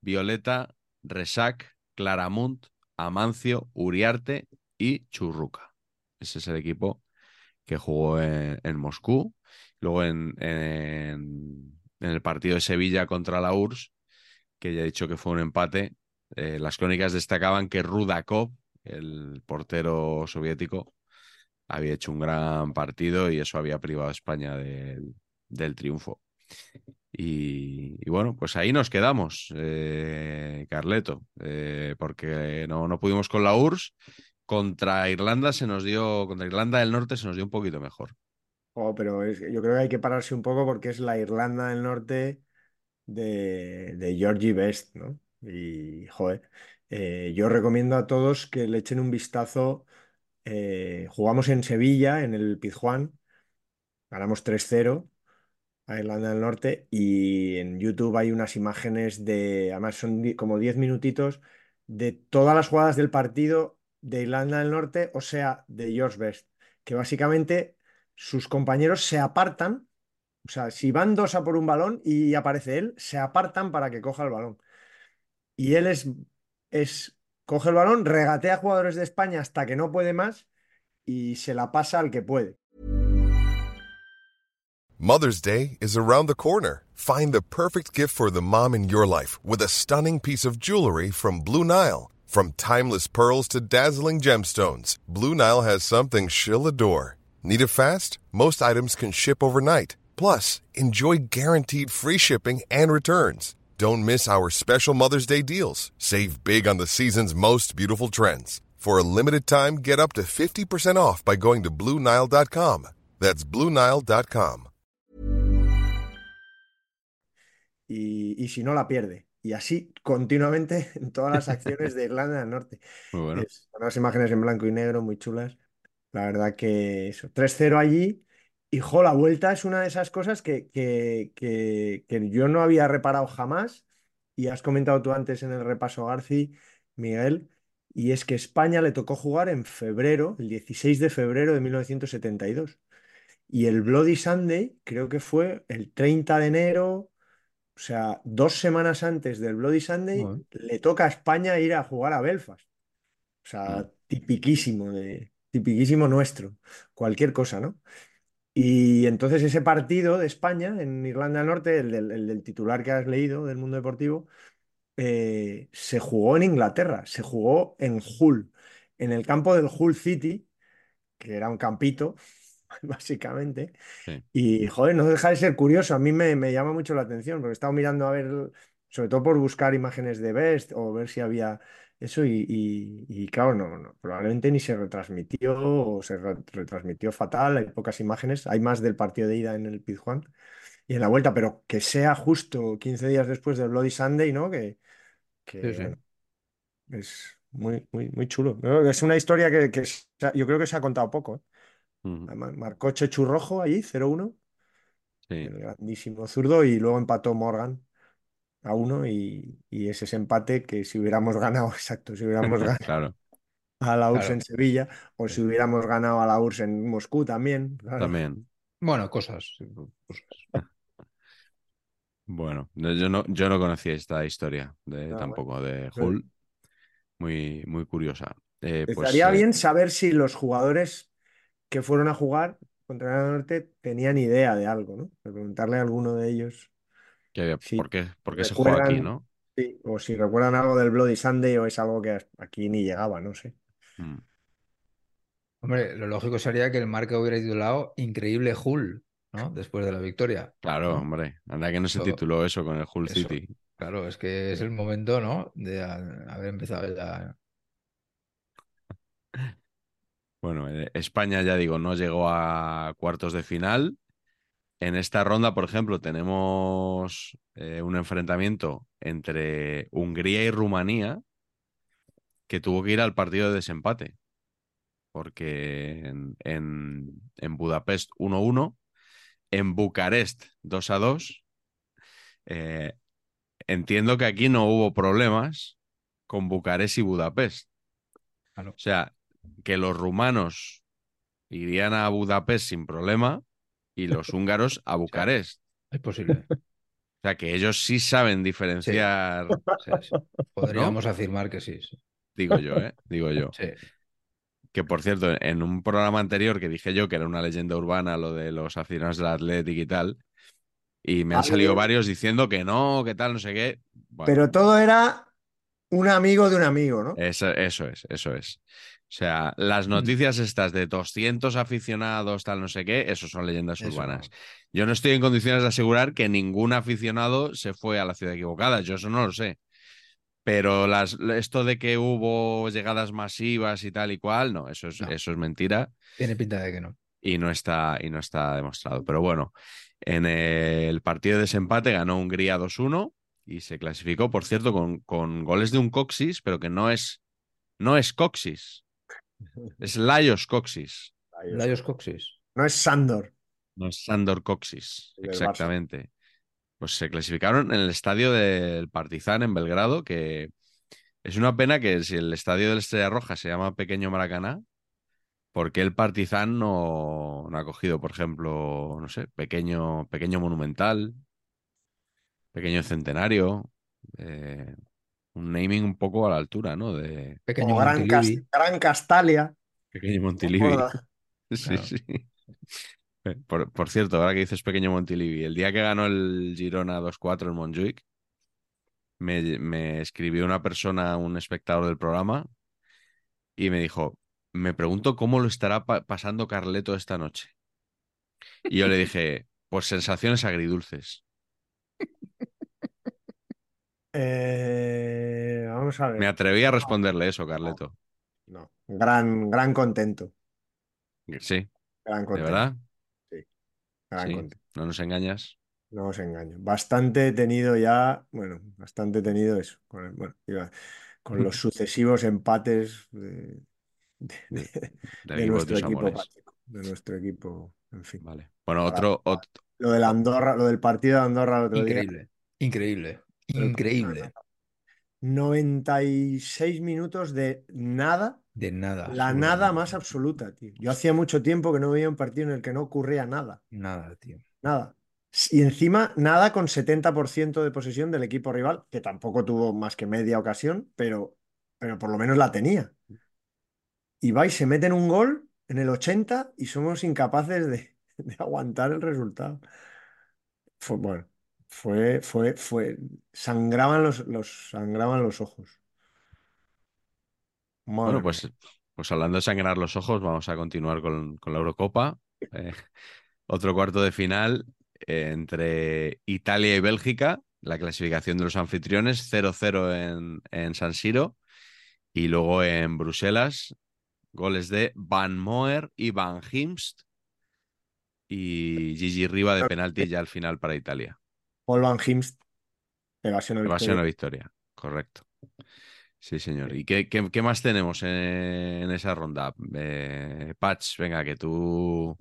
Violeta, Resac, Claramunt, Amancio, Uriarte y Churruca. Ese es el equipo que jugó en Moscú. Luego en, el partido de Sevilla contra la URSS, que ya he dicho que fue un empate. Eh, las crónicas destacaban que Rudakov, el portero soviético, había hecho un gran partido y eso había privado a España del, triunfo. Y, y, bueno, pues ahí nos quedamos, eh, Carleto, eh, porque no, no pudimos con la URSS. Contra Irlanda se nos dio, contra Irlanda del Norte se nos dio un poquito mejor. Oh, pero es, yo creo que hay que pararse un poco porque es la Irlanda del Norte de, de Georgie Best, ¿no? Y, joder, eh, yo recomiendo a todos que le echen un vistazo. Eh, jugamos en Sevilla, en el Pizjuán, ganamos 3-0 a Irlanda del Norte y en YouTube hay unas imágenes de, además son como 10 minutitos, de todas las jugadas del partido de Irlanda del Norte, o sea, de George Best, que básicamente sus compañeros se apartan, o sea, si van dos a por un balón y aparece él, se apartan para que coja el balón. Y él es, es, coge el balón, regatea a jugadores de España hasta que no puede más y se la pasa al que puede. Mother's Day is around the corner. Find the perfect gift for the mom in your life with a stunning piece of jewelry from Blue Nile. From timeless pearls to dazzling gemstones, Blue Nile has something she'll adore. Need it fast? Most items can ship overnight. Plus, enjoy guaranteed free shipping and returns. Don't miss our special Mother's Day deals. Save big on the season's most beautiful trends. For a limited time, get up to 50% off by going to BlueNile.com. That's BlueNile.com. y, y si no la pierde. Y así continuamente en todas las acciones de Irlanda del Norte. <laughs> Muy bueno. Es, unas imágenes en blanco y negro muy chulas. La verdad que eso, 3-0 allí. Y jo, la vuelta es una de esas cosas que, que, que, que yo no había reparado jamás. Y has comentado tú antes en el repaso, Garci, Miguel. Y es que España le tocó jugar en febrero, el 16 de febrero de 1972. Y el Bloody Sunday creo que fue el 30 de enero, o sea, dos semanas antes del Bloody Sunday, le toca a España ir a jugar a Belfast. O sea, tipiquísimo de, tipiquísimo nuestro. Cualquier cosa, ¿no? Y entonces ese partido de España en Irlanda del Norte, el del, el del titular que has leído del Mundo Deportivo, eh, se jugó en Inglaterra, se jugó en Hull, en el campo del Hull City, que era un campito, <laughs> básicamente. Sí. Y, joder, no deja de ser curioso. A mí me, me llama mucho la atención, porque he estado mirando a ver, sobre todo por buscar imágenes de Best o ver si había eso, y, y- y, claro, no, no, probablemente ni se retransmitió o se re- retransmitió fatal. Hay pocas imágenes, hay más del partido de ida en el Pizjuán y en la vuelta, pero que sea justo 15 días después del Bloody Sunday, ¿no? Que, que, Sí, sí. bueno, es muy, muy, muy chulo. ¿no? Es una historia que, que se yo creo que se ha contado poco. ¿eh? Además, Marcó Chechu Rojo allí, 0-1 Sí. el grandísimo zurdo, y luego empató Morgan a uno, y, y ese es empate que si hubiéramos <laughs> ganado, exacto, si hubiéramos <laughs> ganado Claro, a la URSS Claro. en Sevilla, o si hubiéramos ganado a la URSS en Moscú también, claro. también. Bueno, cosas. Bueno, no- yo no, yo no conocía esta historia de, Ah, tampoco de Hull. Muy, muy curiosa. Eh, pues, Estaría eh, bien saber si los jugadores que fueron a jugar contra del Norte tenían idea de algo, ¿no? Preguntarle a alguno de ellos que Sí, ¿por qué, por qué se juega aquí, no? sí, o si recuerdan algo del Bloody Sunday o es algo que aquí ni llegaba, no sé. Mm. Hombre, lo lógico sería que el marca hubiera titulado Increíble Hull, ¿no? Después de la victoria. Claro, ¿no? hombre. Anda que no se tituló eso con el Hull eso. City. Claro, es que es el momento, ¿no? De haber empezado ya. <laughs> Bueno, eh, España, ya digo, no llegó a cuartos de final. En esta ronda, por ejemplo, tenemos eh, un enfrentamiento entre Hungría y Rumanía que tuvo que ir al partido de desempate. Porque en, en, en Budapest 1-1, en Bucarest 2-2. Eh, entiendo que aquí no hubo problemas con Bucarest y Budapest. Claro. O sea, que los rumanos irían a Budapest sin problema y los húngaros a <laughs> Bucarest. Es posible. O sea, que ellos sí saben diferenciar, Sí, sí. Podríamos afirmar que sí. sí. digo yo, ¿eh? Digo yo. Sí. Que por cierto, en un programa anterior que dije yo que era una leyenda urbana lo de los aficionados del Athletic y tal, Y me han salido varios diciendo que no, que tal, no sé qué. Bueno, Pero todo era un amigo de un amigo, ¿no? eso, eso es, eso es. O sea, las noticias estas de 200 aficionados, tal, no sé qué, eso son leyendas Eso. urbanas. Yo no estoy en condiciones de asegurar que ningún aficionado se fue a la ciudad equivocada, yo eso no lo sé. Pero las, esto de que hubo llegadas masivas y tal y cual, no, eso es, No. eso es mentira Tiene pinta de que no. y no está, y no está demostrado. Pero bueno, en el partido de desempate ganó Hungría 2-1 y se clasificó, por cierto, con, con goles de un Coxis, pero que no es, no es Coxis, es Laios Coxis, Laios Coxis. No es Sandor. no es Sandor Coxis, exactamente. Pues se clasificaron en el estadio del Partizan en Belgrado, que es una pena que si el estadio del Estrella Roja se llama Pequeño Maracaná, ¿por qué el Partizan no, no ha cogido, por ejemplo, no sé, Pequeño, pequeño Monumental, Pequeño Centenario? eh, un naming un poco a la altura, ¿no? De Pequeño Como Gran, Castalia. Pequeño Montilivi. <laughs> Sí, Claro. sí. Eh, Por, por cierto, ahora que dices pequeño Montilivi, el día que ganó el Girona 2-4 en Montjuic, me, me escribió una persona, un espectador del programa, y me dijo, me pregunto cómo lo estará pa- pasando Carleto esta noche. Y yo le dije, pues sensaciones agridulces. Eh, vamos a ver. Me atreví a responderle eso, Carleto. No. Gran, gran contento. Sí, Gran de contento. verdad. Gran Sí, contento. no nos engañas. No os engaño. Bastante tenido ya, bueno, bastante tenido eso. Con, el- bueno, iba- con los <laughs> sucesivos empates de, de- de- de nuestro de equipo. Pacheco, de nuestro equipo, en fin. Vale. Bueno, Para- otro, ot- Lo del Andorra, lo del partido de Andorra el otro día. Increíble. Increíble. Pero- Increíble. 96 minutos de nada, De nada. la nada más absoluta, tío. Yo hacía mucho tiempo que no veía un partido en el que no ocurría nada, Nada, tío. nada. Y encima, nada con 70% de posesión del equipo rival, que tampoco tuvo más que media ocasión, pero, pero por lo menos la tenía. Y va y se meten un gol en el 80 y somos incapaces de, de aguantar el resultado. Fue, bueno, fue, fue, fue, sangraban los, los, sangraban los ojos. Madre Bueno, pues, pues hablando de sangrar los ojos, vamos a continuar con, con la Eurocopa. Eh, <laughs> otro cuarto de final eh, entre Italia y Bélgica, la clasificación de los anfitriones, 0-0 en, en San Siro. Y luego en Bruselas, goles de Van Moer y Van Himst. Y Gigi Riva de penalti ya al final para Italia. Paul Van Himst, evasión a Evasión a victoria. victoria, correcto. Sí, señor. ¿Y qué, qué- qué más tenemos en, en esa ronda? Eh, Patch, venga, que tú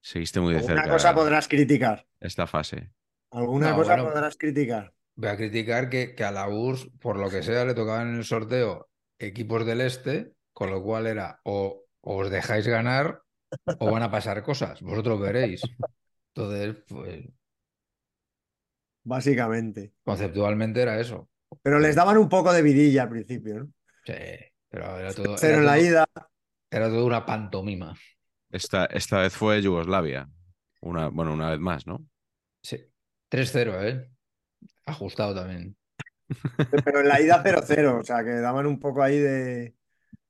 seguiste muy de Alguna cerca cosa podrás criticar. esta fase. Alguna No, cosa bueno. podrás criticar. Voy a criticar que, que a la URSS, por lo que sea, le tocaban en el sorteo equipos del este, con lo cual era o, o os dejáis ganar o van a pasar cosas. Vosotros veréis. Entonces, pues Básicamente. conceptualmente era eso. Pero les daban un poco de vidilla al principio, ¿no? Sí, pero era todo, Cero era en la todo- ida. era todo una pantomima. Esta, esta vez fue Yugoslavia. Una, bueno, una vez más, ¿no? Sí. 3-0, ¿eh? Ajustado también. Pero en la ida 0-0. O sea, que daban un poco ahí de.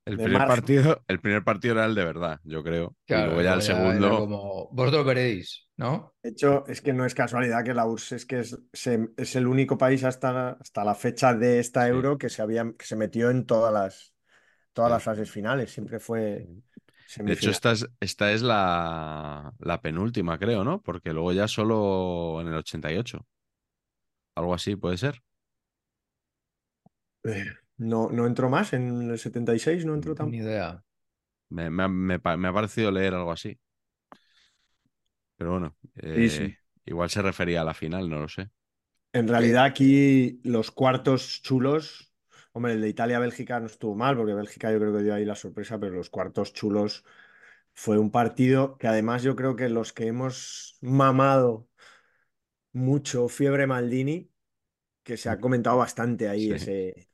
El primer, partido, el primer partido era el de verdad, yo creo. Claro, y luego ya el segundo. como, vosotros veréis, ¿no? De hecho, es que no es casualidad que la URSS es que es, se- es el único país hasta, hasta la fecha de esta Sí. euro que se había, que se metió en todas las, todas Sí. las fases finales. Siempre fue De hecho, esta es, esta es la, la penúltima, creo, ¿no? Porque luego ya solo en el 88. Algo así puede ser. Eh, No, no entró más en el 76, no entró Ni tampoco. idea. Me, me me ha parecido leer algo así. Pero bueno, Sí, sí. eh, igual se refería a la final, no lo sé. En realidad aquí los cuartos chulos, hombre, el de Italia-Bélgica no estuvo mal, porque Bélgica yo creo que dio ahí la sorpresa, pero los cuartos chulos fue un partido que además yo creo que los que hemos mamado mucho Fiebre Maldini, que se ha comentado bastante ahí Sí. ese,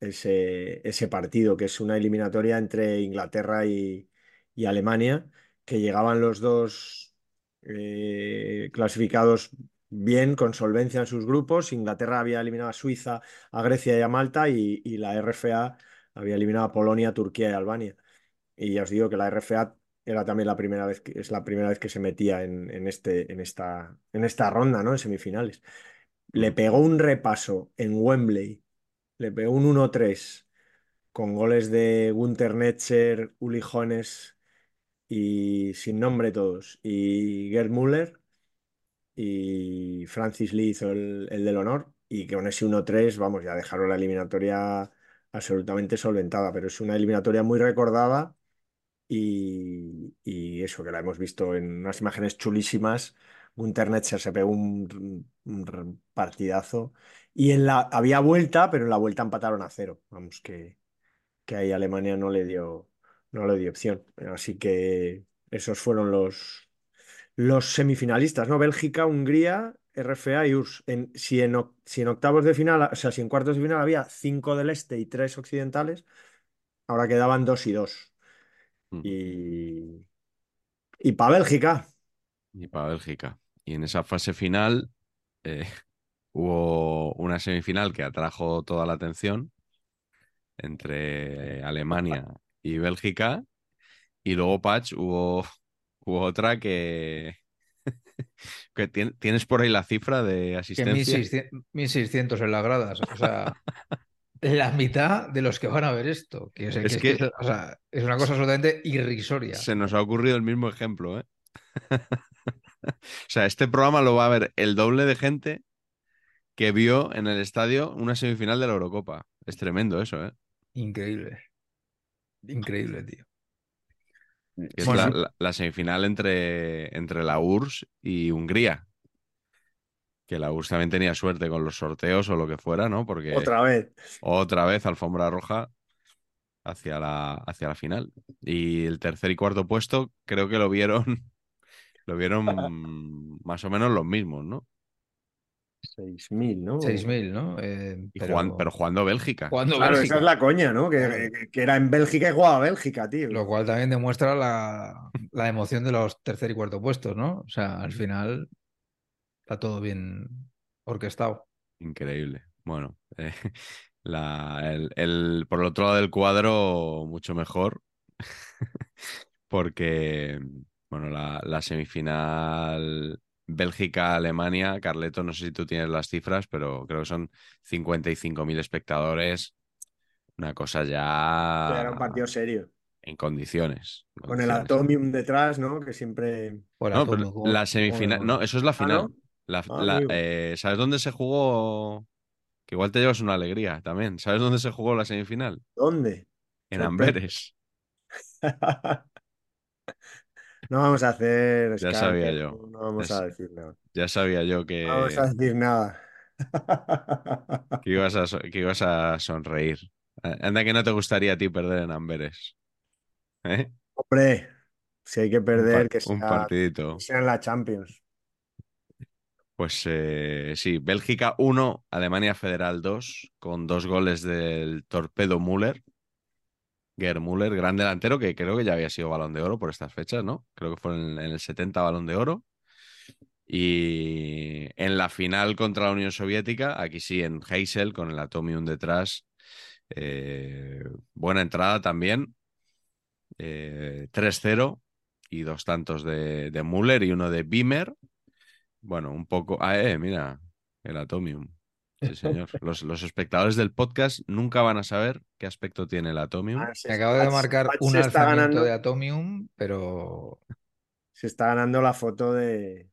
ese, ese partido, que es una eliminatoria entre Inglaterra y, y Alemania, que llegaban los dos eh, clasificados bien, con solvencia en sus grupos. Inglaterra había eliminado a Suiza, a Grecia y a Malta y, y la RFA había eliminado a Polonia, Turquía y Albania. Y ya os digo que la RFA era también la primera vez que, es la primera vez que se metía en, en este, en, esta, en esta ronda, ¿no? En semifinales. Le pegó un repaso en Wembley, le pegó un 1-3 con goles de Gunter Netzer, Uli Jones y sin nombre todos, y Gerd Müller y Francis Lee hizo el, el del honor y que con ese 1-3, vamos, ya dejaron la eliminatoria absolutamente solventada, pero es una eliminatoria muy recordada y, y eso que la hemos visto en unas imágenes chulísimas. Gunter Netzer se pegó un, un partidazo y en la había vuelta, pero en la vuelta empataron a cero. Vamos, que, que ahí Alemania no le dio, no le dio opción. Así que esos fueron los, los semifinalistas, ¿no? Bélgica, Hungría, RFA y URSS. En, si, en, si en octavos de final, o sea, si en cuartos de final había cinco del este y tres occidentales, ahora quedaban dos y dos. Ujú. Y, y para Bélgica, Y para Bélgica. Y en esa fase final eh, <laughs> hubo una semifinal que atrajo toda la atención entre Alemania y Bélgica. Y luego, Patch, hubo, <laughs> hubo otra que, <laughs> que tien- tienes por ahí la cifra de asistencia. 1600, 1600 en las gradas. O sea, la mitad de los que van a ver esto. Que es, Es que es- que- o sea, es una cosa absolutamente irrisoria. Se nos ha ocurrido el mismo ejemplo, ¿eh? <laughs> O sea, este programa lo va a ver el doble de gente que vio en el estadio una semifinal de la Eurocopa. Es tremendo eso, ¿eh? Increíble. Increíble, tío. Es Bueno. la, la- la semifinal entre, entre la URSS y Hungría. Que la URSS también tenía suerte con los sorteos o lo que fuera, ¿no? Porque otra vez. otra vez alfombra roja hacia la, hacia la final. Y el tercer y cuarto puesto creo que lo vieron, lo vieron más o menos los mismos, ¿no? 6.000, ¿no? 6.000, ¿no? Eh, Y pero, jugan- pero jugando Bélgica. jugando Claro, Bélgica, esa es la coña, ¿no? Que, era en Bélgica y jugaba Bélgica, tío. Lo cual también demuestra la, la emoción de los tercer y cuarto puestos, ¿no? O sea, al final está todo bien orquestado. Increíble. Bueno, eh, <laughs> la- el, el- por el otro lado del cuadro, mucho mejor. <laughs> Porque, bueno, la, la semifinal Bélgica-Alemania, Carleto, no sé si tú tienes las cifras, pero creo que son 55.000 espectadores. Una cosa ya Era un partido serio. en condiciones. en Con el. Atomium detrás, ¿no? Que siempre. Fuera No, pero la semifinal, no, eso es la final. ¿no? La- Ah, la- amigo. eh, ¿sabes dónde se jugó? Que igual te llevas una alegría también. ¿Sabes dónde se jugó la semifinal? ¿Dónde? En. Amberes. <laughs> No vamos a hacer. Ya sabía yo. No vamos Ya a decir nada. Ya sabía yo No que, vamos a decir nada. que ibas a, so- que ibas a sonreír. Anda que no te gustaría a ti perder en Amberes. ¿Eh? Hombre, si hay que Un, perder, que un sea, partidito. que sea en la Champions. Pues eh, sí, Bélgica 1, Alemania Federal 2, con dos goles del torpedo Müller. Gerd Müller, gran delantero, que creo que ya había sido balón de oro por estas fechas, ¿no? Creo que fue en, el 70 balón de oro. Y en la final contra la Unión Soviética, aquí sí, en Heysel, con el Atomium detrás. eh, buena entrada también. eh, 3-0 y dos tantos de, de Müller y uno de Bimer. Bueno, un poco. Ah, eh, mira, el Atomium. Sí, señor. Los, los espectadores del podcast nunca van a saber qué aspecto tiene el Atomium. Ah, se- Me acabo de marcar Pach un alzamiento ganando, de Atomium, pero se está ganando la foto de,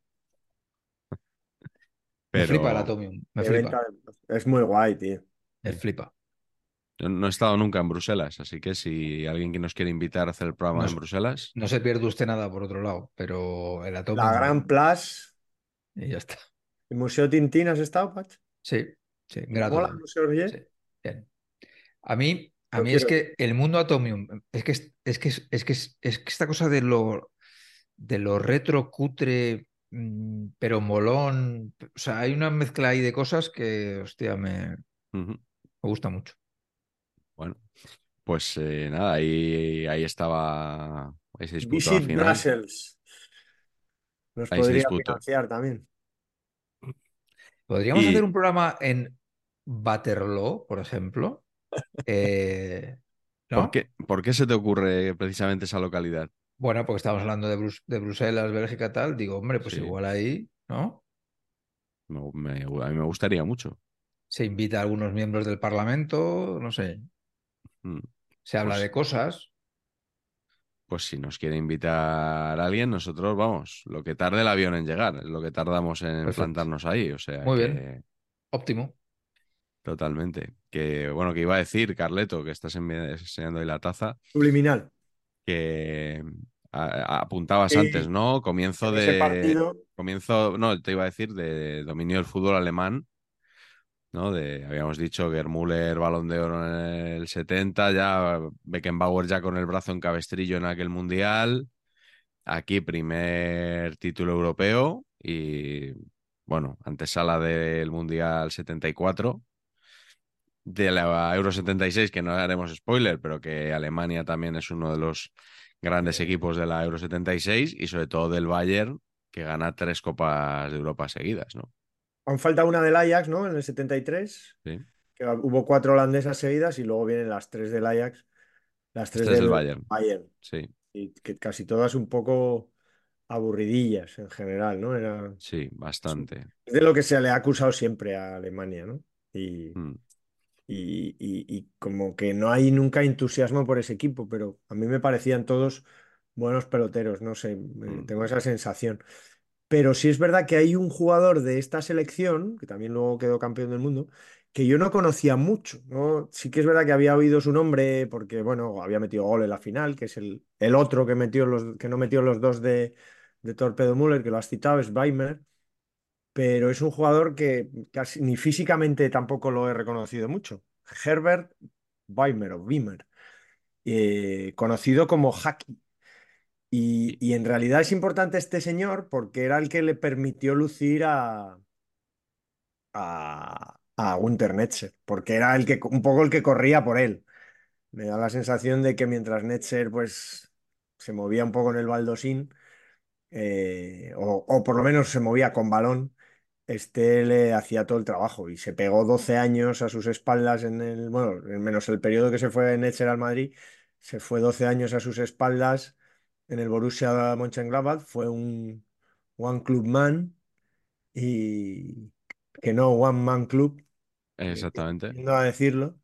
me flipa el Atomium. Me flipa. Es muy guay, tío. Me flipa. yo no he estado nunca en Bruselas, así que si alguien que nos quiere invitar a hacer el programa No en. Bruselas, No se pierde usted nada por otro lado, pero el Atomium. La Gran Place. Y ya está. ¿El Museo Tintín has estado, Pach? Sí, sí, grato. ¿Mola el Museo Oyer? Sí, bien. A mí, a Yo mí es que el mundo Atomium, es que es, es que es, es que es, es que esta cosa de lo de lo retro cutre, mm, pero molón, o sea, hay una mezcla ahí de cosas que, hostia, me, me gusta mucho. bueno, pues eh, nada, ahí, ahí estaba, ahí se disputó Visit final. Brussels. Nos Ahí se podría financiar también. Podríamos Y- hacer un programa en Waterloo, por ejemplo. Eh, <laughs> ¿no? ¿Por qué, por qué se te ocurre precisamente esa localidad? Bueno, porque estamos hablando de, Brus- de Bruselas, Bélgica, tal. Digo, hombre, pues Sí. igual ahí, ¿no? Me- me- a mí me gustaría mucho. Se invita a algunos miembros del Parlamento, no sé. Mm. Se habla Pues- de cosas. Pues si nos quiere invitar a alguien, nosotros vamos, lo que tarde el avión en llegar, lo que tardamos en Perfecto. plantarnos ahí. O sea, Muy que bien. Óptimo. totalmente. Que bueno, que iba a decir, Carleto, que estás enseñando ahí la taza, Subliminal. que a- a- apuntabas antes, ¿no? Comienzo de. partido, Comienzo, no, te iba a decir, de dominio del fútbol alemán, ¿no? De, habíamos dicho que Müller, balón de oro en el 70, ya Beckenbauer ya con el brazo en cabestrillo en aquel mundial. Aquí primer título europeo y, bueno, antesala del mundial 74. De la Euro 76, que no haremos spoiler, pero que Alemania también es uno de los grandes equipos de la Euro 76 y sobre todo del Bayern, que gana tres Copas de Europa seguidas, ¿no? Aún falta una del Ajax, ¿no? En el 73, Sí. que hubo cuatro holandesas seguidas y luego vienen las tres del Ajax, las tres, tres del del Bayern. Bayern. Sí, Y que casi todas un poco aburridillas en general, ¿no? Era sí, bastante. es de lo que se le ha acusado siempre a Alemania, ¿no? Y, Mm. y, y- y como que no hay nunca entusiasmo por ese equipo, pero a mí me parecían todos buenos peloteros, no sé, Mm. tengo esa sensación. Pero sí es verdad que hay un jugador de esta selección, que también luego quedó campeón del mundo, que yo no conocía mucho, ¿no? Sí que es verdad que había oído su nombre porque, bueno, había metido gol en la final, que es el, otro que, metió los, que no metió los dos de, de Torpedo Müller, que lo has citado, es Weimer pero es un jugador que casi ni físicamente tampoco lo he reconocido mucho. Herbert Weimer o Weimer, eh, conocido como Haki. Y, y en realidad es importante este señor porque era el que le permitió lucir a, a, a Gunter Netzer, porque era el que, un poco el que corría por él. Me da la sensación de que mientras Netzer pues, se movía un poco en el baldosín, eh, o, o por lo menos se movía con balón, este le hacía todo el trabajo y se pegó 12 años a sus espaldas en el, bueno, en menos el periodo que se fue Netzer al Madrid, se fue 12 años a sus espaldas en el Borussia Mönchengladbach, fue un One Club Man y que no One Man Club, Exactamente. tiendo a decirlo.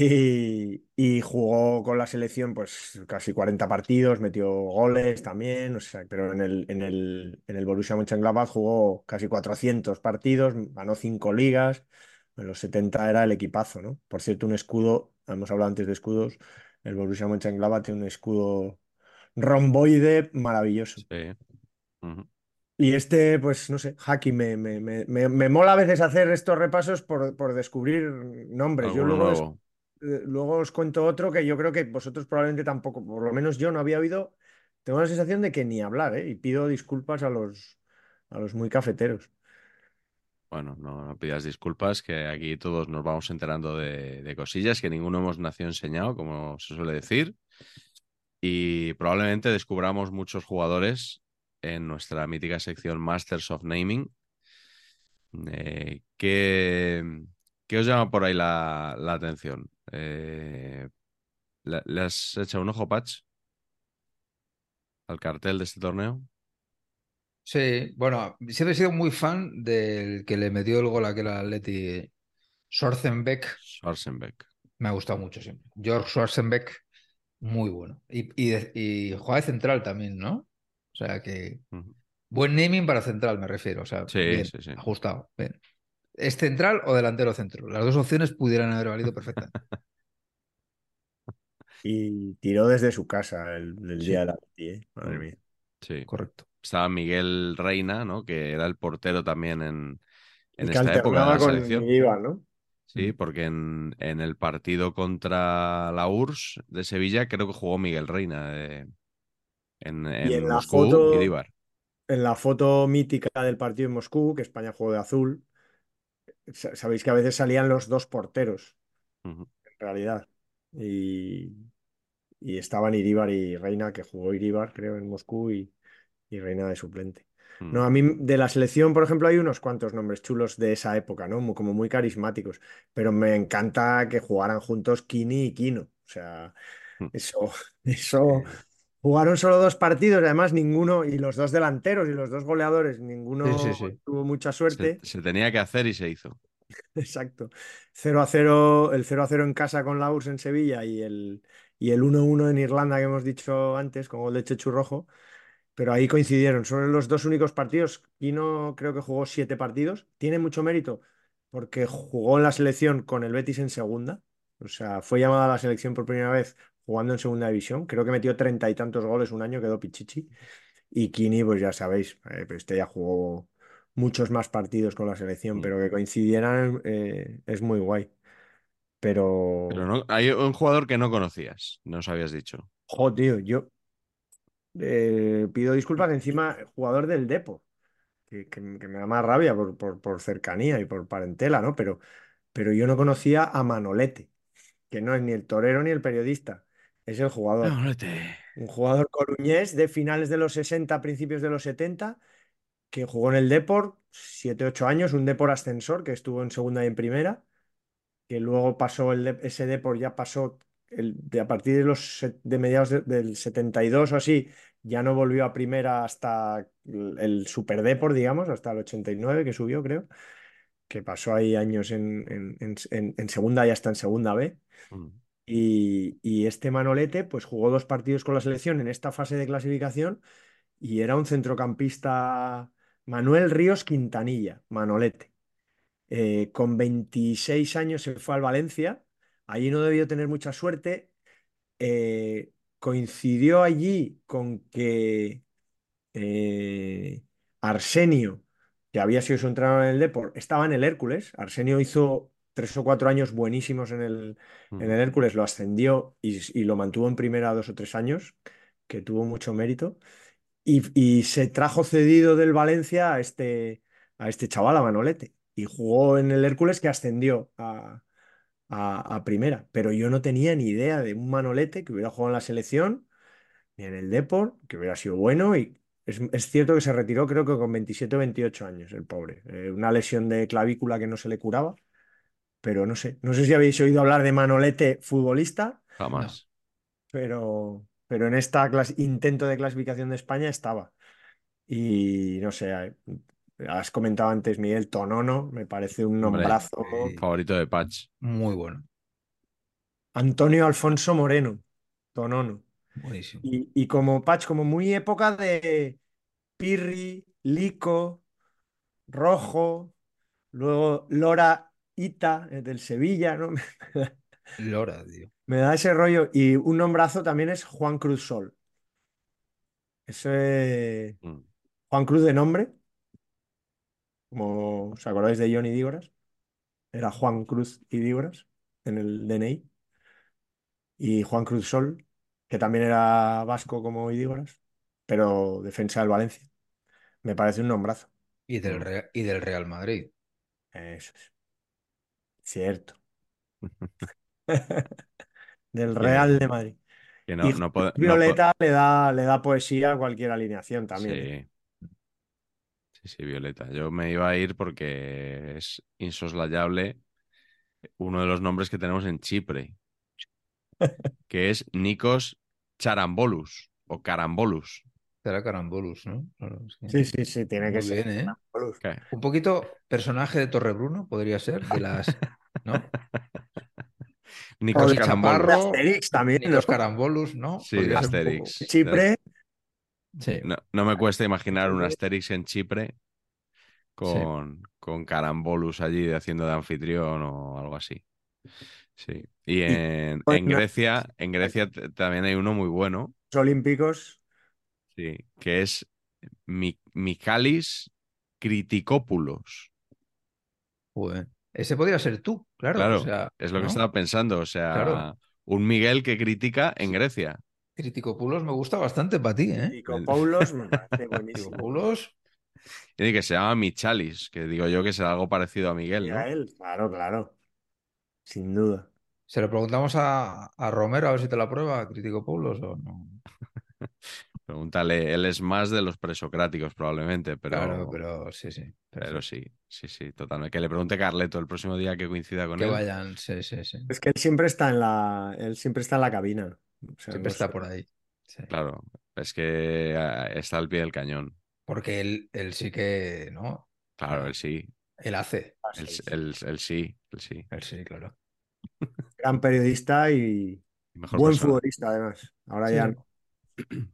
Y, y jugó con la selección pues casi 40 partidos, metió goles también, o sea, pero en el, en el, en el Borussia Mönchengladbach jugó casi 400 partidos, ganó 5 ligas, en los 70 era el equipazo, ¿no? Por cierto, un escudo, hemos hablado antes de escudos, el Borussia Mönchengladbach tiene un escudo romboide maravilloso. Sí. Y este, pues no sé, Haki, me, me, me, me, me mola a veces hacer estos repasos por, por descubrir nombres. Yo luego, eh, luego os cuento otro que yo creo que vosotros probablemente tampoco, por lo menos yo no había oído. Tengo la sensación de que ni hablar, ¿eh? Y pido disculpas a los, a los muy cafeteros. Bueno, no, no pidas disculpas, que aquí todos nos vamos enterando de, de cosillas que ninguno hemos nacido enseñado, como se suele decir. Y probablemente descubramos muchos jugadores en nuestra mítica sección Masters of Naming. Eh, ¿qué, qué os llama por ahí la, la atención? Eh, ¿le, has echado un ojo, Patch, al cartel de este torneo? Sí, bueno, siempre he sido muy fan del que le metió el gol a aquel Atleti, Schwarzenbeck. Schwarzenbeck. Me ha gustado mucho siempre. George Schwarzenbeck, muy bueno. Y, y, de- y juega de central también, ¿no? O sea que buen naming para central, me refiero. O sea, Sí, bien, sí, sí. ajustado. Bien. ¿Es central o delantero centro? Las dos opciones pudieran haber valido perfectamente. <laughs> Y tiró desde su casa el, el Sí. día de la ¿eh? Madre Mm. mía. Sí. Correcto. Estaba Miguel Reina, ¿no? Que era el portero también en, en Y que esta época de la con selección. Iván, ¿no? Sí, porque en, en el partido contra la URSS de Sevilla creo que jugó Miguel Reina de- en, Y en en la Moscú foto- y. En la foto mítica del partido en Moscú, que España jugó de azul, sa- sabéis que a veces salían los dos porteros, en realidad. Y, y estaban Iríbar y Reina, que jugó Iríbar, creo, en Moscú, y, y Reina de suplente. Mm. No, a mí de la selección, por ejemplo, hay unos cuantos nombres chulos de esa época, ¿no? Mu- Como muy carismáticos, pero me encanta que jugaran juntos Kini y Kino. O sea, Mm. eso, <laughs> eso, jugaron solo dos partidos, además ninguno, y los dos delanteros y los dos goleadores, ninguno Sí, sí, sí. tuvo mucha Se, suerte. se tenía que hacer y se hizo. <laughs> Exacto. 0 a 0, el 0 a 0 en casa con la URSS en Sevilla y el, y el 1 1 en Irlanda que hemos dicho antes con gol de Chechu Rojo. Pero ahí coincidieron. Son los dos únicos partidos. Kino creo que jugó siete partidos. Tiene mucho mérito porque jugó en la selección con el Betis en segunda. O sea, fue llamada a la selección por primera vez jugando en segunda división. Creo que metió treinta y tantos goles un año, quedó Pichichi. Y Kini, pues ya sabéis, eh, pero este ya jugó muchos más partidos con la selección, Mm. pero que coincidieran eh, es muy guay. Pero, Pero no, hay un jugador que no conocías, nos habías dicho. jo, tío, yo eh, pido disculpas encima, jugador del Depo, que, que- que me da más rabia por, por- por cercanía y por parentela, ¿no? Pero, pero yo no conocía a Manolete, que no es ni el torero ni el periodista, es el jugador. Un jugador coruñés de finales de los 60, principios de los 70, que jugó en el Depor 7-8 años, un Depor ascensor que estuvo en segunda y en primera, que luego pasó el Dep- ese Depor, ya pasó el, de, a partir de los de mediados de- del 72 o así, ya no volvió a primera hasta el, Super Depor, digamos, hasta el 89 que subió, creo, que pasó ahí años en, en- en- en- en segunda y hasta en segunda B. Mm. Y, y este Manolete, pues jugó dos partidos con la selección en esta fase de clasificación y era un centrocampista Manuel Ríos Quintanilla, Manolete. Eh, con 26 años se fue al Valencia, allí no debió tener mucha suerte. Eh, coincidió allí con que eh, Arsenio, que había sido su entrenador en el Depor, estaba en el Hércules. Arsenio hizo tres o cuatro años buenísimos en el, Mm. en el Hércules, lo ascendió y, y lo mantuvo en primera dos o tres años, que tuvo mucho mérito. Y, y se trajo cedido del Valencia a este, a este chaval, a Manolete. Y jugó en el Hércules que ascendió a, a- a primera. Pero yo no tenía ni idea de un Manolete que hubiera jugado en la selección, ni en el Depor, que hubiera sido bueno. Y es, es cierto que se retiró, creo que con 27 o 28 años, el pobre. Eh, una lesión de clavícula que no se le curaba. Pero no sé, no sé si habéis oído hablar de Manolete futbolista Jamás. pero, pero en este intento de clasificación de España estaba. Y no sé, eh, has comentado antes, Miguel, Tonono, me parece un Hombre, nombrazo. Favorito de Patch. Muy bueno. Antonio Alfonso Moreno, Tonono. Buenísimo. Y, y como Patch, como muy época de Pirri, Lico, Rojo, luego Lora Ita, eh, del Sevilla, ¿no? <laughs> Lora, tío. Me da ese rollo. Y un nombrazo también es Juan Cruz Sol. Ese Mm. Juan Cruz de nombre, como os acordáis de Johnny Dígoras, era Juan Cruz y Dígoras en el DNI. Y Juan Cruz Sol, que también era vasco como Idígoras, pero defensa del Valencia. Me parece un nombrazo. Y del. Real, y del Real Madrid. Eso es. Cierto. <laughs> <laughs> Del Real de Madrid. Que no, y no puede- no po- Violeta le da, le da poesía a cualquier alineación también. ¿eh? Sí. Sí, sí, Violeta. Yo me iba a ir porque es insoslayable uno de los nombres que tenemos en Chipre, <laughs> que es Nikos Charambolus o Carambolus. Será Carambolus, ¿no? Claro, sí. Sí, sí, sí, tiene que Muy ser. bien, ¿eh? Un poquito personaje de Torrebruno podría ser, de las. ¿No? <laughs> Nikos Carambolus. Asterix también, Ni los ¿no? Carambolus, ¿no? Sí, Asterix. Chipre, Sí. No, no me cuesta imaginar un Asterix en Chipre con, con Carambolus allí haciendo de anfitrión o algo así. Sí. Y en, en Grecia, en Grecia también hay uno muy bueno, Los Olímpicos. sí, que es Mi- Michalis Kritikopoulos. Joder. Ese podría ser tú, claro. Claro, o sea, es lo que estaba pensando. O sea, Claro. un Miguel que critica en Grecia. Criticopulos me gusta bastante para ti, ¿eh? Paulos me <laughs> parece buenísimo. Criticopulos, Y que se llama Michalis, que digo yo que será algo parecido a Miguel, ¿no? a él, claro, claro. Sin duda. se lo preguntamos a, a Romero a ver si te la prueba, Criticopulos o no. <laughs> Pregúntale, él es más de los presocráticos probablemente, pero, Claro, pero sí, sí. pero sí, sí, sí, totalmente. Que le pregunte Carleto el próximo día que coincida con Que él. vayan, sí, sí, sí. Es que él siempre está en la, él siempre está en la cabina. O sea, Siempre no está sé. por ahí. sí. Claro, es que eh, está al pie del cañón. Porque él, él sí que, ¿no? Claro, él sí, Él hace. Ah, él, sí, sí. él- él sí, él sí. Él sí, claro. <laughs> Gran periodista y Y mejor buen persona. futbolista, además. Ahora Sí. ya no,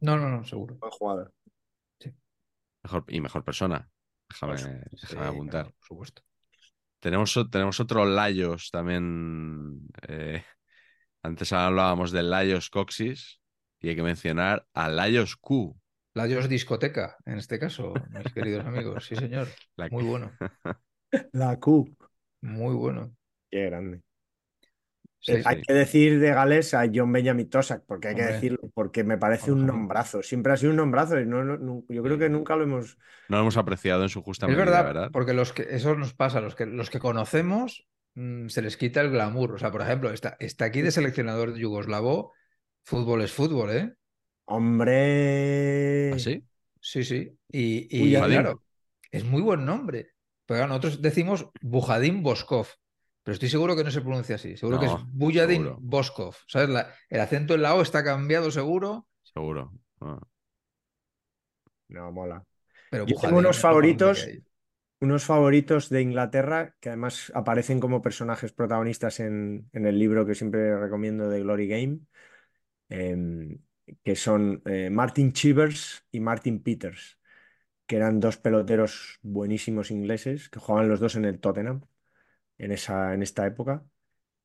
No, <clears throat> no, no, seguro. buen jugador. Mejor, y mejor persona. Déjame, Sí, déjame apuntar. claro, por supuesto. Tenemos, tenemos otro Layos también. eh, antes hablábamos del Layos Coxis y hay que mencionar a Layos Q. Layos discoteca, en este caso, mis queridos amigos. Sí, señor. <laughs> La- Muy bueno. <laughs> La Q. Muy bueno. Qué grande. Sí, Eh, hay sí. que decir de Gales a John Benjamin Tosak, porque hay que decirlo, porque me parece un nombrazo. Siempre ha sido un nombrazo. y no- no- no- yo creo que nunca lo hemos. No lo hemos apreciado en su justa Es medida, verdad, ¿verdad? porque los que, eso nos pasa, los que, los que conocemos mm, se les quita el glamour. O sea, por ejemplo, está, está aquí de seleccionador yugoslavo, fútbol es fútbol, ¿eh? Hombre. ¿Ah, sí? Sí, sí. Y, y, claro, es muy buen nombre. Pero claro, nosotros decimos Bujadin Boskov, pero estoy seguro que no se pronuncia así. Seguro que es seguro. Boskov. ¿Sabes? La- el acento en la O está cambiado seguro, Seguro. Ah. No, mola. pero Yo tengo Bujadin unos favoritos. Unos favoritos de Inglaterra que además aparecen como personajes protagonistas en, en el libro que siempre recomiendo de Glory Game, em, que son eh, Martin Chivers y Martin Peters, que eran dos peloteros buenísimos ingleses que jugaban los dos en el Tottenham en esa, en esta época.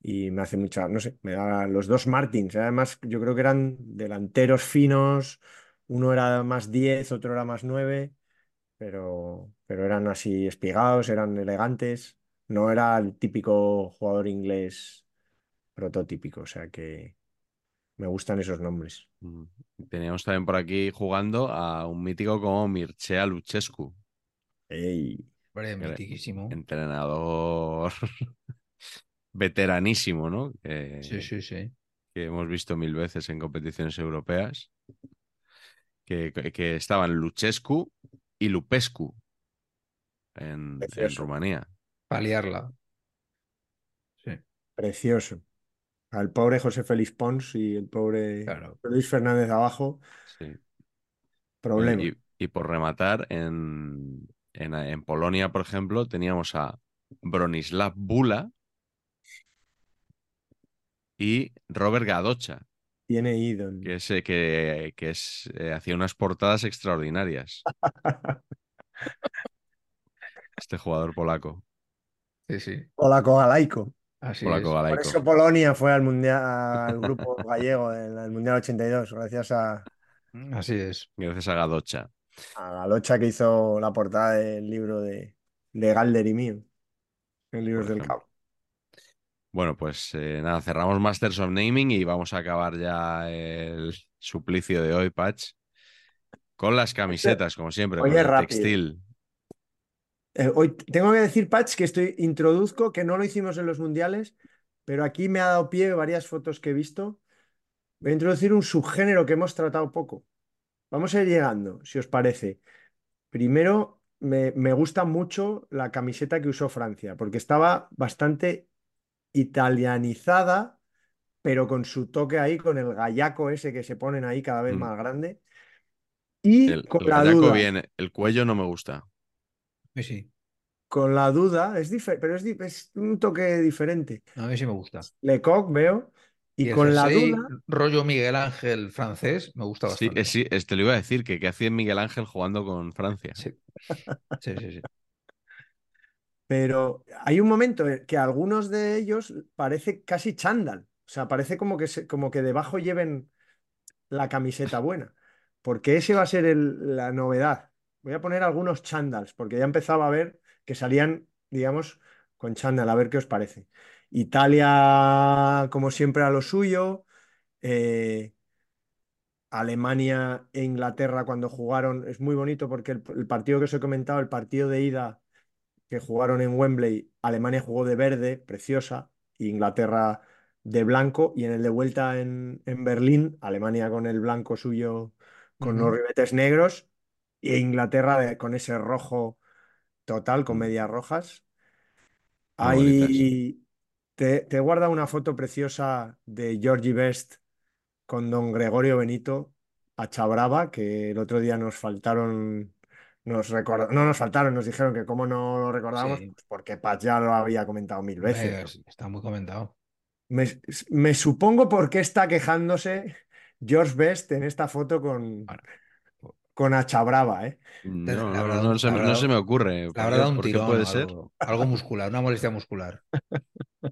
Y me hace mucha, no sé, me da los dos Martins. Además, yo creo que eran delanteros finos. Uno era más 10, otro era más 9 pero, pero eran así espigados, eran elegantes. No era el típico jugador inglés prototípico, o sea que me gustan esos nombres. Mm. Teníamos también por aquí jugando a un mítico como Mircea Luchescu, Ey, mitiquísimo. entrenador <laughs> veteranísimo, ¿no? Que, Sí, sí, sí. que hemos visto mil veces en competiciones europeas, que, que- que estaban Luchescu y Lupescu en, en. Rumanía. Paliarla. Sí, precioso. Al pobre José Félix Pons y el pobre claro. Luis Fernández abajo, Sí. problema. Y, y por rematar, en, en, en Polonia, por ejemplo, teníamos a Bronislav Bula y Robert Gadocha, Tiene Idon. que, es, que, que es, eh, hacía unas portadas extraordinarias. <laughs> Este jugador polaco. Sí, sí. Polaco galaico. Así Polaco es. Por eso Polonia fue al mundial, al grupo <laughs> gallego del del Mundial 82, gracias a, Así es. Gracias a Gadocha. a Galocha que hizo la portada del libro de, de Galder y mío, en Libros del. Cabo. Bueno, pues eh, nada, cerramos Masters of Naming y vamos a acabar ya el suplicio de hoy, Patch, con las camisetas, como siempre, Oye, con el rápido. textil. Eh, hoy tengo que decir, Patch, que estoy introduzco, que no lo hicimos en los mundiales, pero aquí me ha dado pie varias fotos que he visto. Voy a introducir un subgénero que hemos tratado poco. Vamos a ir llegando, si os parece. Primero, me, me gusta mucho la camiseta que usó Francia, porque estaba bastante italianizada, pero con su toque ahí, con el gallaco ese que se ponen ahí cada vez Mm. más grande. Y El, con el la gallaco duda. bien, el cuello no me gusta. Sí, sí. Con la duda, es diferente, pero es, un toque diferente. A mí sí me gusta. Lecoq veo, y, con la duda, rollo Miguel Ángel francés me gusta Sí, bastante. sí, es- te lo iba a decir, que qué hacía Miguel Ángel jugando con Francia. Sí. Sí, sí, sí. Pero hay un momento en que algunos de ellos parece casi chándal. O sea, parece como que, como que debajo lleven la camiseta buena. Porque ese va a ser la novedad. Voy a poner algunos chándals, porque ya empezaba a ver que salían, digamos, con chándal, a ver qué os parece. Italia, como siempre, a lo suyo. eh, Alemania e Inglaterra cuando jugaron, es muy bonito porque el, el partido que os he comentado, el partido de ida que jugaron en Wembley, Alemania jugó de verde, preciosa, e Inglaterra de blanco, y en el de vuelta en, en Berlín, Alemania con el blanco suyo con unos ribetes negros, e Inglaterra de- con ese rojo total, con Mm. medias rojas. Ahí te, te guarda una foto preciosa de Georgie Best con don Gregorio Benito a Chabrava, que el otro día nos faltaron, nos no nos faltaron, nos dijeron que cómo no lo recordábamos, Sí. pues porque Paz ya lo había comentado mil veces. Está muy comentado. Me, me supongo por qué está quejándose George Best en esta foto con, Bueno, con Achabrava, ¿eh? No, se, no se me ocurre. Le ¿Por habrá qué, dado un tirón puede ser? algo, algo muscular, una molestia muscular. <laughs>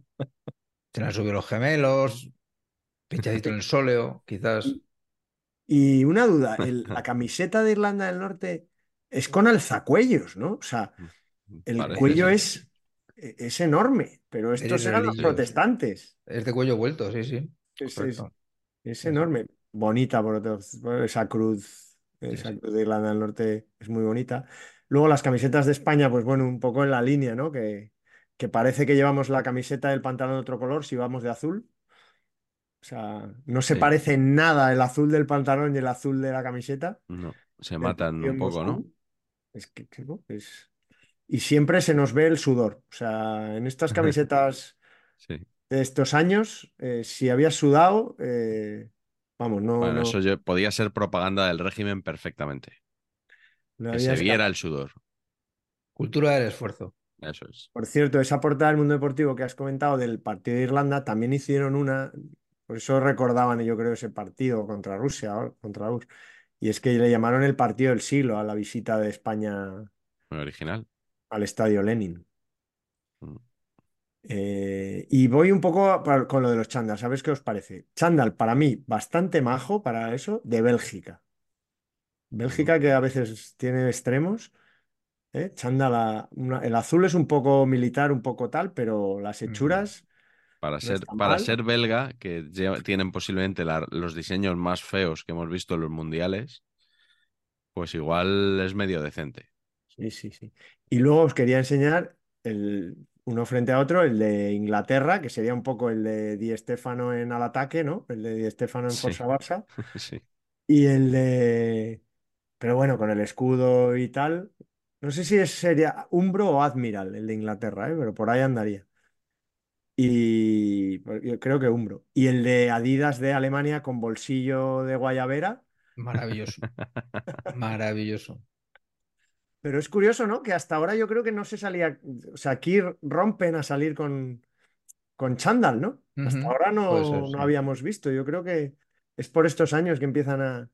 Se le han subido los gemelos, pinchadito en el sóleo, quizás. Y una duda, el- <laughs> la camiseta de Irlanda del Norte es con alzacuellos, ¿no? O sea, el Parece, cuello es, es enorme, pero estos eran los protestantes. Es de cuello vuelto, sí, sí. Es, es- enorme. Bonita, por otro, esa cruz, esa cruz de Irlanda del Norte es muy bonita. Luego las camisetas de España, pues bueno, un poco en la línea, ¿no? Que, que parece que llevamos la camiseta del pantalón de otro color si vamos de azul. O sea, no se Sí. parece en nada el azul del pantalón y el azul de la camiseta. No, se matan un poco, ¿no? Es que, no, es... Y siempre se nos ve el sudor. O sea, en estas <laughs> camisetas Sí. de estos años, eh, si habías sudado, eh, vamos, no, Bueno, no, eso yo- podía ser propaganda del régimen perfectamente. no Que se viera el sudor. Cultura del esfuerzo. Eso es. Por cierto, esa portada del mundo deportivo que has comentado del partido de Irlanda, también hicieron una, por eso recordaban, yo creo, ese partido contra Rusia, contra Rus. Y es que le llamaron el partido del siglo a la visita de España Muy original. al estadio Lenin. Mm. Eh, y voy un poco con lo de los chándal. ¿Sabes qué os parece? Chándal, para mí, bastante majo para eso, de Bélgica. Bélgica que a veces tiene extremos. ¿eh? Chándal, a- una- el azul es un poco militar, un poco tal, pero las hechuras Para ser, para ser belga, que tienen posiblemente la- los diseños más feos que hemos visto en los mundiales, pues igual es medio decente. Sí, sí, sí. Y luego os quería enseñar el, uno frente a otro, el de Inglaterra, que sería un poco el de Di Stéfano en al ataque, ¿no? El de Di Stéfano en Sí. Forza Barça. <laughs> Sí. Y el de. Pero bueno, con el escudo y tal. No sé si es, sería Umbro o Admiral, el de Inglaterra, ¿eh? Pero por ahí andaría. Y yo creo que Umbro. Y el de Adidas de Alemania con bolsillo de guayabera. Maravilloso. Maravilloso. Pero es curioso, ¿no? Que hasta ahora yo creo que no se salía. O sea, aquí rompen a salir con, con chándal, ¿no? Hasta ahora no, no habíamos visto. Yo creo que es por estos años que empiezan a,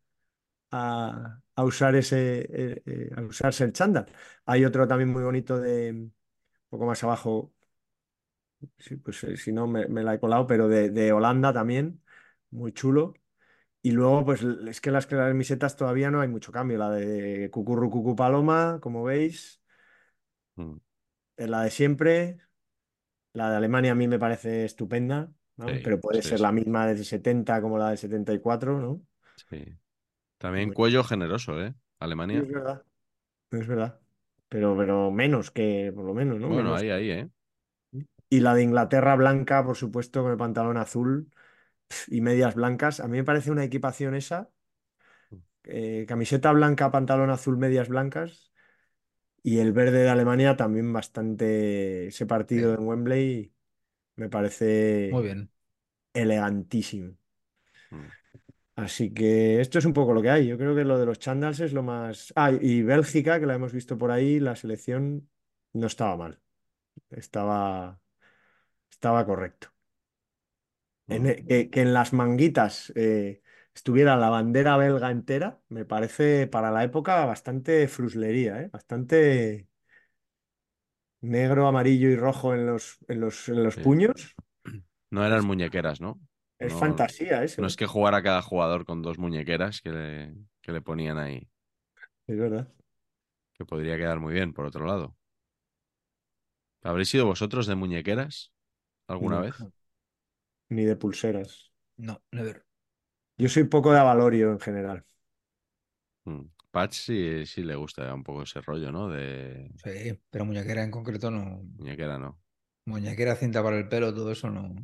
a, a usar ese, eh, eh, a usarse el chándal. Hay otro también muy bonito de un poco más abajo. Sí, pues eh, si no me, me la he colado, pero de, de Holanda también, muy chulo. Y luego, pues es que las camisetas todavía no hay mucho cambio. La de Cucurru Cucu Paloma, como veis, Mm. es la de siempre. La de Alemania a mí me parece estupenda, ¿no? Sí, Pero puede sí, ser sí. la misma del 70 como la del 74, ¿no? Sí. También cuello generoso, ¿eh? Alemania. es verdad. Es verdad. Pero, pero menos que, por lo menos, ¿no? Bueno, Menos. ahí, ahí, ¿eh? Y la de Inglaterra blanca, por supuesto, con el pantalón azul y medias blancas. A mí me parece una equipación esa. eh, camiseta blanca, pantalón azul, medias blancas. Y el verde de Alemania también bastante. Ese partido Sí. en Wembley me parece Muy bien. elegantísimo. Mm. Así que esto es un poco lo que hay. Yo creo que lo de los chandals es lo más. Ah, y Bélgica, que la hemos visto por ahí, la selección no estaba mal. Estaba, estaba correcto. En e- que, que en las manguitas eh, estuviera la bandera belga entera, me parece para la época bastante fruslería, ¿eh? Bastante negro, amarillo y rojo en los, en los, en los Sí. puños. No eran muñequeras, ¿no? Es No- fantasía eso. No ¿eh? es que jugara cada jugador con dos muñequeras que le, que le ponían ahí, Es verdad. que podría quedar muy bien, por otro lado. ¿Habréis sido vosotros de muñequeras alguna vez? Ni de pulseras. No, never. Yo soy poco de avalorio en general. Mm. Patch sí, sí le gusta un poco ese rollo, ¿no? De Sí, pero muñequera en concreto no. muñequera, ¿no? Muñequera, cinta para el pelo, todo eso no.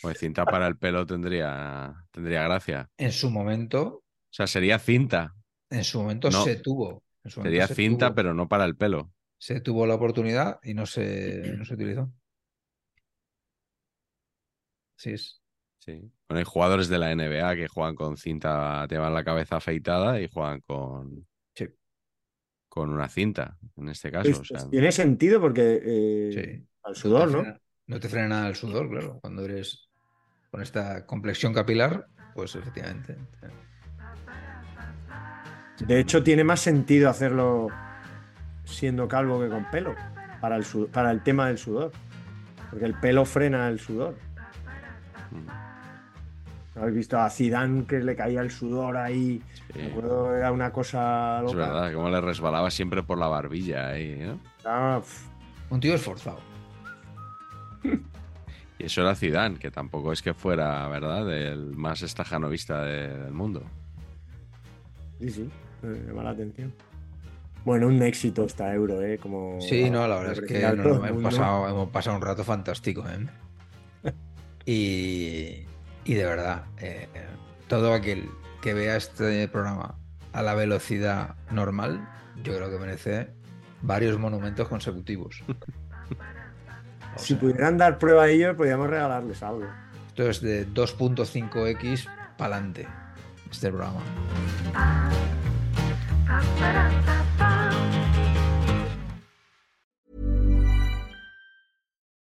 Pues cinta para el pelo tendría, tendría gracia. En su momento, O sea, sería cinta. En su momento No. se tuvo. momento Sería se cinta, tuvo. pero no para el pelo. Se tuvo la oportunidad y no se, <clears throat> no se utilizó. Sí es. Sí. Bueno, hay jugadores de la NBA que juegan con cinta, llevan la cabeza afeitada y juegan con, Sí. con una cinta, en este caso. Pues, o sea, tiene sentido porque eh, Sí. al sudor, te ¿no? frena- no te frena nada el sudor, claro. Cuando eres con esta complexión capilar, pues efectivamente. De hecho, tiene más sentido hacerlo siendo calvo que con pelo para el, para el tema del sudor. Porque el pelo frena el sudor. ¿Habéis visto a Zidane que le caía el sudor ahí? sí, Me acuerdo, era una cosa es loca. verdad, como le resbalaba siempre por la barbilla ahí, ¿no? Ah, Un tío esforzado. <laughs> Y eso era Zidane, que tampoco es que fuera, ¿verdad?, el más estajanovista de- del mundo. sí, sí, me llama la atención. Bueno, un éxito esta euro, ¿eh? Como Sí, no, la verdad es que no, hemos, pasado, hemos pasado un rato fantástico, ¿eh? Y, y de verdad, eh, todo aquel que vea este programa a la velocidad normal, yo creo que merece varios monumentos consecutivos. O Si sea, pudieran dar prueba a ellos, podríamos regalarles algo. esto es de 2.5x para adelante, este programa.